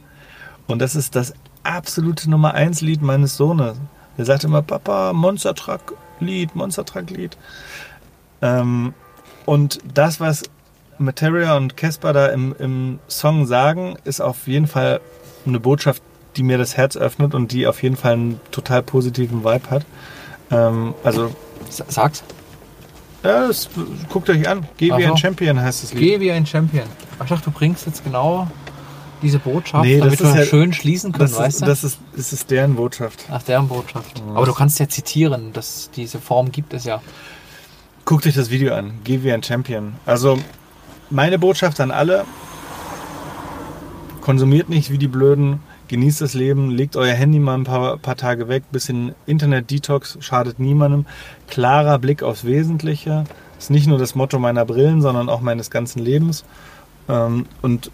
Und das ist das absolute Nummer 1 Lied meines Sohnes. Der sagt immer, Papa, Monster Truck Lied, Monster Truck Lied. Ähm, und das, was Materia und Casper da im, im Song sagen, ist auf jeden Fall eine Botschaft, die mir das Herz öffnet und die auf jeden Fall einen total positiven Vibe hat. Ähm, also Sag's. ja, das, guckt euch an. Geh Ach wie ein. Champion heißt das Lied. Geh wie ein Champion. Ach, ich dachte, du bringst jetzt genau diese Botschaft, Nee, damit wir ja- schön schließen können, Das, weißt ist, du? das, ist, das ist deren Botschaft. Ach, deren Botschaft. Aber du kannst ja zitieren, dass diese Form gibt es ja. Guckt euch das Video an. Geh wie ein Champion. Also meine Botschaft an alle. Konsumiert nicht wie die Blöden. Genießt das Leben. Legt euer Handy mal ein paar, paar Tage weg. Bisschen Internet-Detox schadet niemandem. Klarer Blick aufs Wesentliche. Ist nicht nur das Motto meiner Brillen, sondern auch meines ganzen Lebens. Ähm, und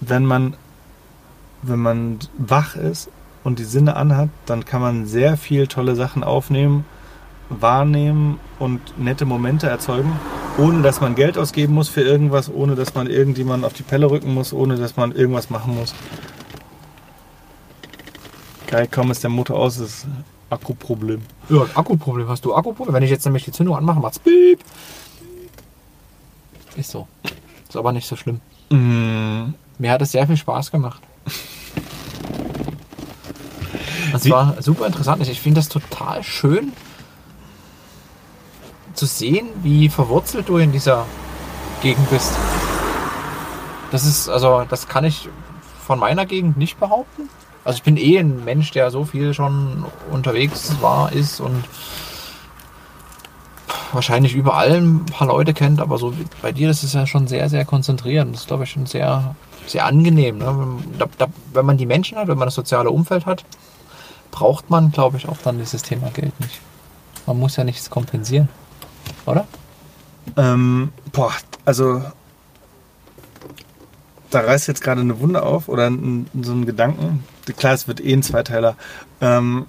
wenn man, wenn man wach ist und die Sinne anhat, dann kann man sehr viel tolle Sachen aufnehmen wahrnehmen und nette Momente erzeugen, ohne dass man Geld ausgeben muss für irgendwas, ohne dass man irgendjemanden auf die Pelle rücken muss, ohne dass man irgendwas machen muss. Geil, kaum ist der Motor aus, ist Akkuproblem. Ja, Akkuproblem hast du. Akkuproblem. Wenn ich jetzt nämlich die Zündung anmache, macht's piep. Ist so. Ist aber nicht so schlimm. Mm, Mir hat es sehr viel Spaß gemacht. Das Wie- war super interessant. Ich finde das total schön zu sehen, wie verwurzelt du in dieser Gegend bist. Das ist, also, das kann ich von meiner Gegend nicht behaupten. Also ich bin eh ein Mensch, der so viel schon unterwegs war, ist und wahrscheinlich überall ein paar Leute kennt, aber so bei dir, das ist ja schon sehr, sehr konzentriert. Das ist, glaube ich, schon sehr, sehr angenehm. Ne? Da, da, wenn man die Menschen hat, wenn man das soziale Umfeld hat, braucht man, glaube ich, auch dann dieses Thema Geld nicht. Man muss ja nichts kompensieren. Oder? ähm, boah, also da reißt jetzt gerade eine Wunde auf oder ein, so ein Gedanken. Klar, es wird eh ein Zweiteiler. Ähm,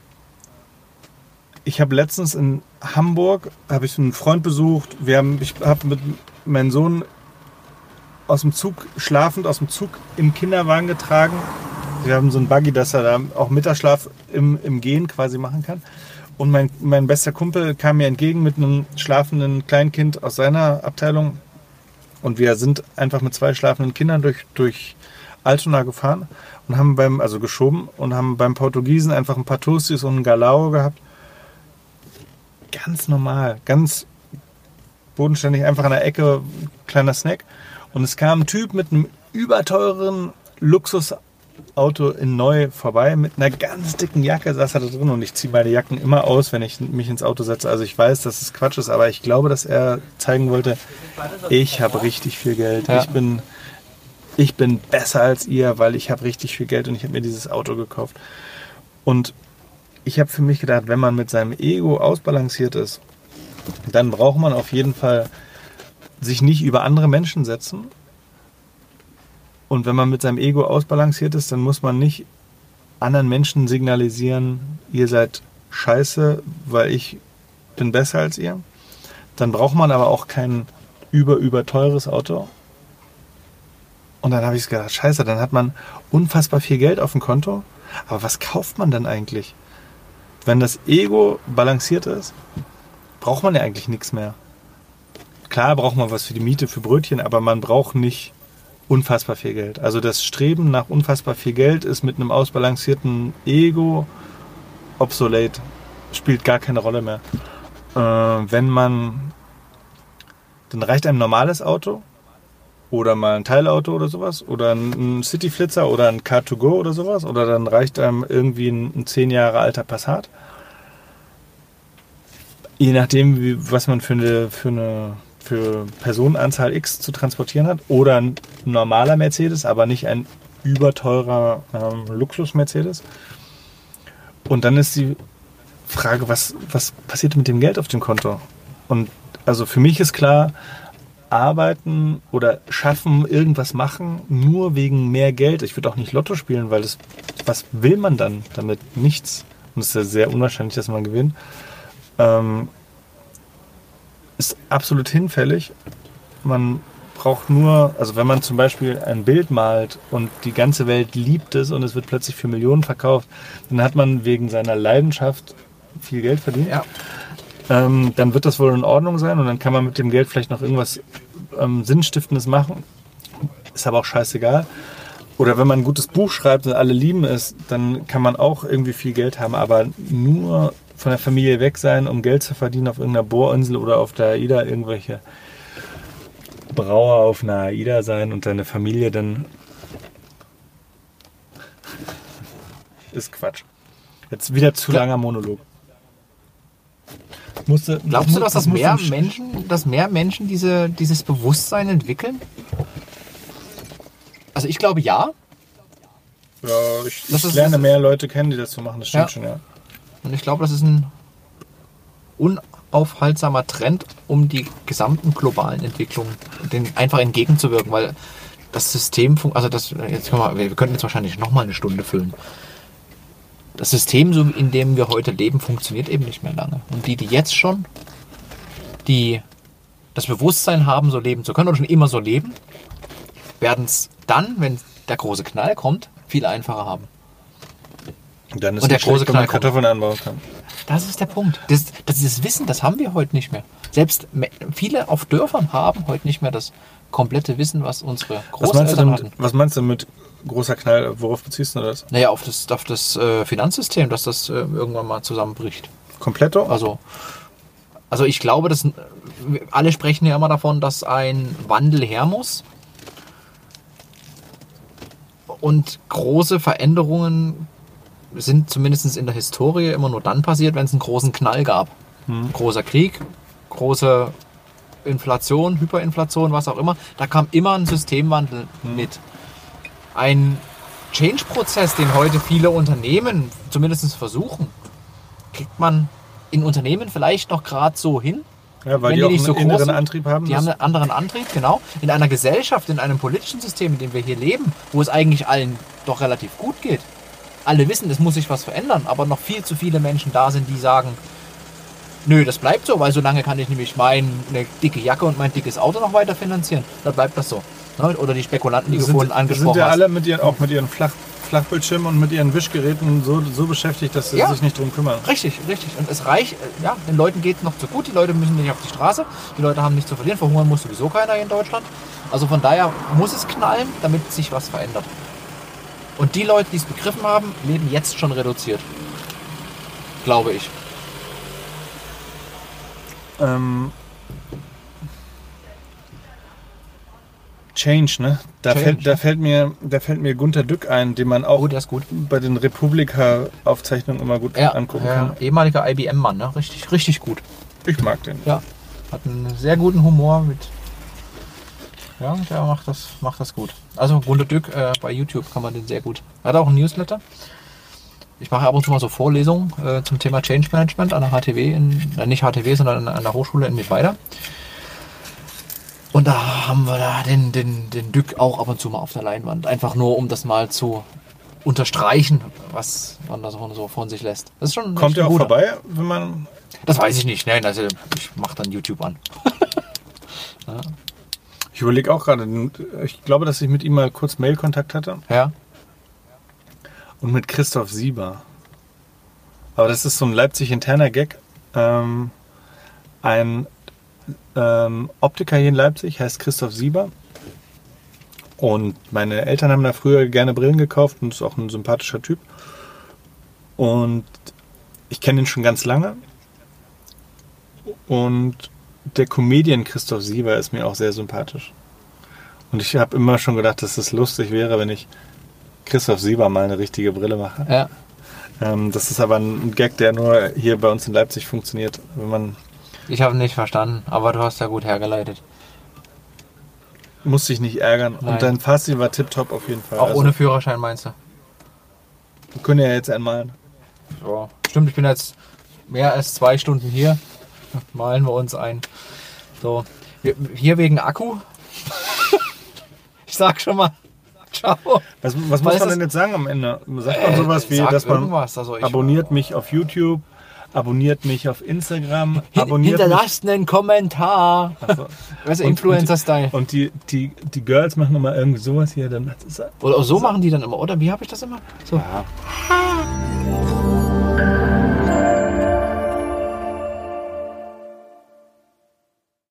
ich habe letztens in Hamburg habe ich einen Freund besucht. Wir haben, ich habe mit meinem Sohn aus dem Zug schlafend aus dem Zug im Kinderwagen getragen. Wir haben so einen Buggy, dass er da auch Mittagsschlaf im, im Gehen quasi machen kann. Und mein, mein bester Kumpel kam mir entgegen mit einem schlafenden Kleinkind aus seiner Abteilung. Und wir sind einfach mit zwei schlafenden Kindern durch, durch Altona gefahren und haben beim, also geschoben und haben beim Portugiesen einfach ein paar Toasties und einen Galao gehabt. Ganz normal, ganz bodenständig, einfach an der Ecke, kleiner Snack. Und es kam ein Typ mit einem überteuren Luxusauto in neu vorbei, mit einer ganz dicken Jacke saß er da drin und ich ziehe meine Jacken immer aus, wenn ich mich ins Auto setze. Also ich weiß, dass es Quatsch ist, aber ich glaube, dass er zeigen wollte, ich habe richtig viel Geld. Ja. Ich bin ich bin besser als ihr, weil ich habe richtig viel Geld und ich habe mir dieses Auto gekauft. Und ich habe für mich gedacht, wenn man mit seinem Ego ausbalanciert ist, dann braucht man auf jeden Fall sich nicht über andere Menschen setzen. Und wenn man mit seinem Ego ausbalanciert ist, dann muss man nicht anderen Menschen signalisieren, ihr seid scheiße, weil ich bin besser als ihr. Dann braucht man aber auch kein über, über teures Auto. Und dann habe ich gedacht, scheiße, dann hat man unfassbar viel Geld auf dem Konto. Aber was kauft man dann eigentlich? Wenn das Ego balanciert ist, braucht man ja eigentlich nichts mehr. Klar braucht man was für die Miete, für Brötchen, aber man braucht nicht unfassbar viel Geld. Also das Streben nach unfassbar viel Geld ist mit einem ausbalancierten Ego obsolet. Spielt gar keine Rolle mehr. Äh, wenn man, dann reicht einem ein normales Auto oder mal ein Teilauto oder sowas oder ein Cityflitzer oder ein Car2Go oder sowas oder dann reicht einem irgendwie ein, ein zehn Jahre alter Passat. Je nachdem, wie, was man für eine, für eine für Personenanzahl X zu transportieren hat oder ein normaler Mercedes, aber nicht ein überteurer ähm, Luxus-Mercedes. Und dann ist die Frage, was, was passiert mit dem Geld auf dem Konto? Und also für mich ist klar, arbeiten oder schaffen, irgendwas machen, nur wegen mehr Geld. Ich würde auch nicht Lotto spielen, weil das, was will man dann damit? Nichts. Und es ist ja sehr unwahrscheinlich, dass man gewinnt. Ähm, ist absolut hinfällig. Man braucht nur, also wenn man zum Beispiel ein Bild malt und die ganze Welt liebt es und es wird plötzlich für Millionen verkauft, dann hat man wegen seiner Leidenschaft viel Geld verdient. Ja. Ähm, dann wird das wohl in Ordnung sein und dann kann man mit dem Geld vielleicht noch irgendwas ähm, Sinnstiftendes machen. Ist aber auch scheißegal. oder wenn man ein gutes Buch schreibt und alle lieben es, dann kann man auch irgendwie viel Geld haben, aber nur von der Familie weg sein, um Geld zu verdienen auf irgendeiner Bohrinsel oder auf der AIDA irgendwelche Brauer auf einer AIDA sein und deine Familie dann ist Quatsch. Jetzt wieder zu langer Monolog. Musste, Glaubst du, dass das mehr Menschen, dass mehr Menschen diese, dieses Bewusstsein entwickeln? Also ich glaube ja. Ja, ich, ich lerne mehr Leute kennen, die das so machen, das stimmt ja. schon, ja. Und ich glaube, das ist ein unaufhaltsamer Trend, um die gesamten globalen Entwicklungen den einfach entgegenzuwirken, weil das System, also das, jetzt können wir, wir könnten jetzt wahrscheinlich nochmal eine Stunde füllen. Das System, so in dem wir heute leben, funktioniert eben nicht mehr lange. Und die, die jetzt schon die das Bewusstsein haben, so leben zu können oder schon immer so leben, werden es dann, wenn der große Knall kommt, viel einfacher haben. Dann ist und der große Knall Kartoffeln anbauen kann. Das ist der Punkt. Das, das, das Wissen, das haben wir heute nicht mehr. Selbst viele auf Dörfern haben heute nicht mehr das komplette Wissen, was unsere Großeltern was hatten. Was meinst du mit großer Knall? Worauf beziehst du das? Naja, auf das, auf das äh, Finanzsystem, dass das äh, irgendwann mal zusammenbricht. Kompletto? Also, also ich glaube, dass alle sprechen ja immer davon, dass ein Wandel her muss. Und große Veränderungen sind zumindest in der Historie immer nur dann passiert, wenn es einen großen Knall gab. Hm. Großer Krieg, große Inflation, Hyperinflation, was auch immer. Da kam immer ein Systemwandel hm. mit. Ein Change-Prozess, den heute viele Unternehmen zumindest versuchen, kriegt man in Unternehmen vielleicht noch gerade so hin. Ja, weil die, die nicht so einen inneren Antrieb haben. Die haben einen anderen Antrieb, genau. In einer Gesellschaft, in einem politischen System, in dem wir hier leben, wo es eigentlich allen doch relativ gut geht, alle wissen, es muss sich was verändern, aber noch viel zu viele Menschen da sind, die sagen, nö, das bleibt so, weil so lange kann ich nämlich meine dicke Jacke und mein dickes Auto noch weiter finanzieren. Dann bleibt das so. Ne? Oder die Spekulanten, die sind, vorhin angesprochen sind ja alle mit ihren, auch mit ihren Flach, Flachbildschirmen und mit ihren Wischgeräten so, so beschäftigt, dass sie ja. sich nicht drum kümmern. Richtig, richtig. Und es reicht, ja, den Leuten geht es noch zu gut, die Leute müssen nicht auf die Straße, die Leute haben nichts zu verlieren, verhungern muss sowieso keiner in Deutschland. Also von daher muss es knallen, damit sich was verändert. Und die Leute, die es begriffen haben, leben jetzt schon reduziert. Glaube ich. Ähm, Change, ne? Da, Change. Fällt, da, fällt mir, da fällt mir Gunter Dück ein, den man auch oh, bei den Republika-Aufzeichnungen immer gut ja, angucken ja, kann. Ehemaliger IBM-Mann, ne? Richtig, richtig gut. Ich mag den. Ja. Hat einen sehr guten Humor mit ja, der macht das, macht das gut. Also Gunter Dück äh, bei YouTube kann man den sehr gut. Er hat auch ein Newsletter. Ich mache ab und zu mal so Vorlesungen äh, zum Thema Change Management an der HTW, in, äh, nicht HTW, sondern an der Hochschule in Mittweida. Und da haben wir da den, den, den Dück auch ab und zu mal auf der Leinwand. Einfach nur, um das mal zu unterstreichen, was man da so von sich lässt. Das ist schon Kommt er auch vorbei, wenn man. Das weiß ich nicht. Nein, also ich mache dann YouTube an. ja. Ich überlege auch gerade, ich glaube, dass ich mit ihm mal kurz Mailkontakt hatte. Ja. Und mit Christoph Sieber. Aber das ist so ein Leipzig-interner Gag. Ähm, ein ähm, Optiker hier in Leipzig heißt Christoph Sieber. Und meine Eltern haben da früher gerne Brillen gekauft und ist auch ein sympathischer Typ. Und ich kenne ihn schon ganz lange. Und der Comedian Christoph Sieber ist mir auch sehr sympathisch. Und ich habe immer schon gedacht, dass es lustig wäre, wenn ich Christoph Sieber mal eine richtige Brille mache. Ja. Ähm, das ist aber ein Gag, der nur hier bei uns in Leipzig funktioniert, wenn man. Ich habe nicht verstanden, aber du hast ja gut hergeleitet. Musste ich nicht ärgern. Nein. Und dein Fazit war tipptopp auf jeden Fall. Auch also, ohne Führerschein meinst du? Wir können ja jetzt einmalen. So. Stimmt, ich bin jetzt mehr als zwei Stunden hier malen wir uns ein. So, hier wegen Akku. ich sag schon mal. Ciao. Was, was muss man denn jetzt sagen am Ende? Sagt man äh, sowas wie, dass man also abonniert mich auf YouTube, abonniert mich auf Instagram, abonniert Hinterlasst einen Kommentar. Also, weißt du, Influencer-Style. Und, die, die, die Girls machen immer irgendwie sowas hier. Dann, oder so machen die dann immer, oder? Wie habe ich das immer? So. Ja.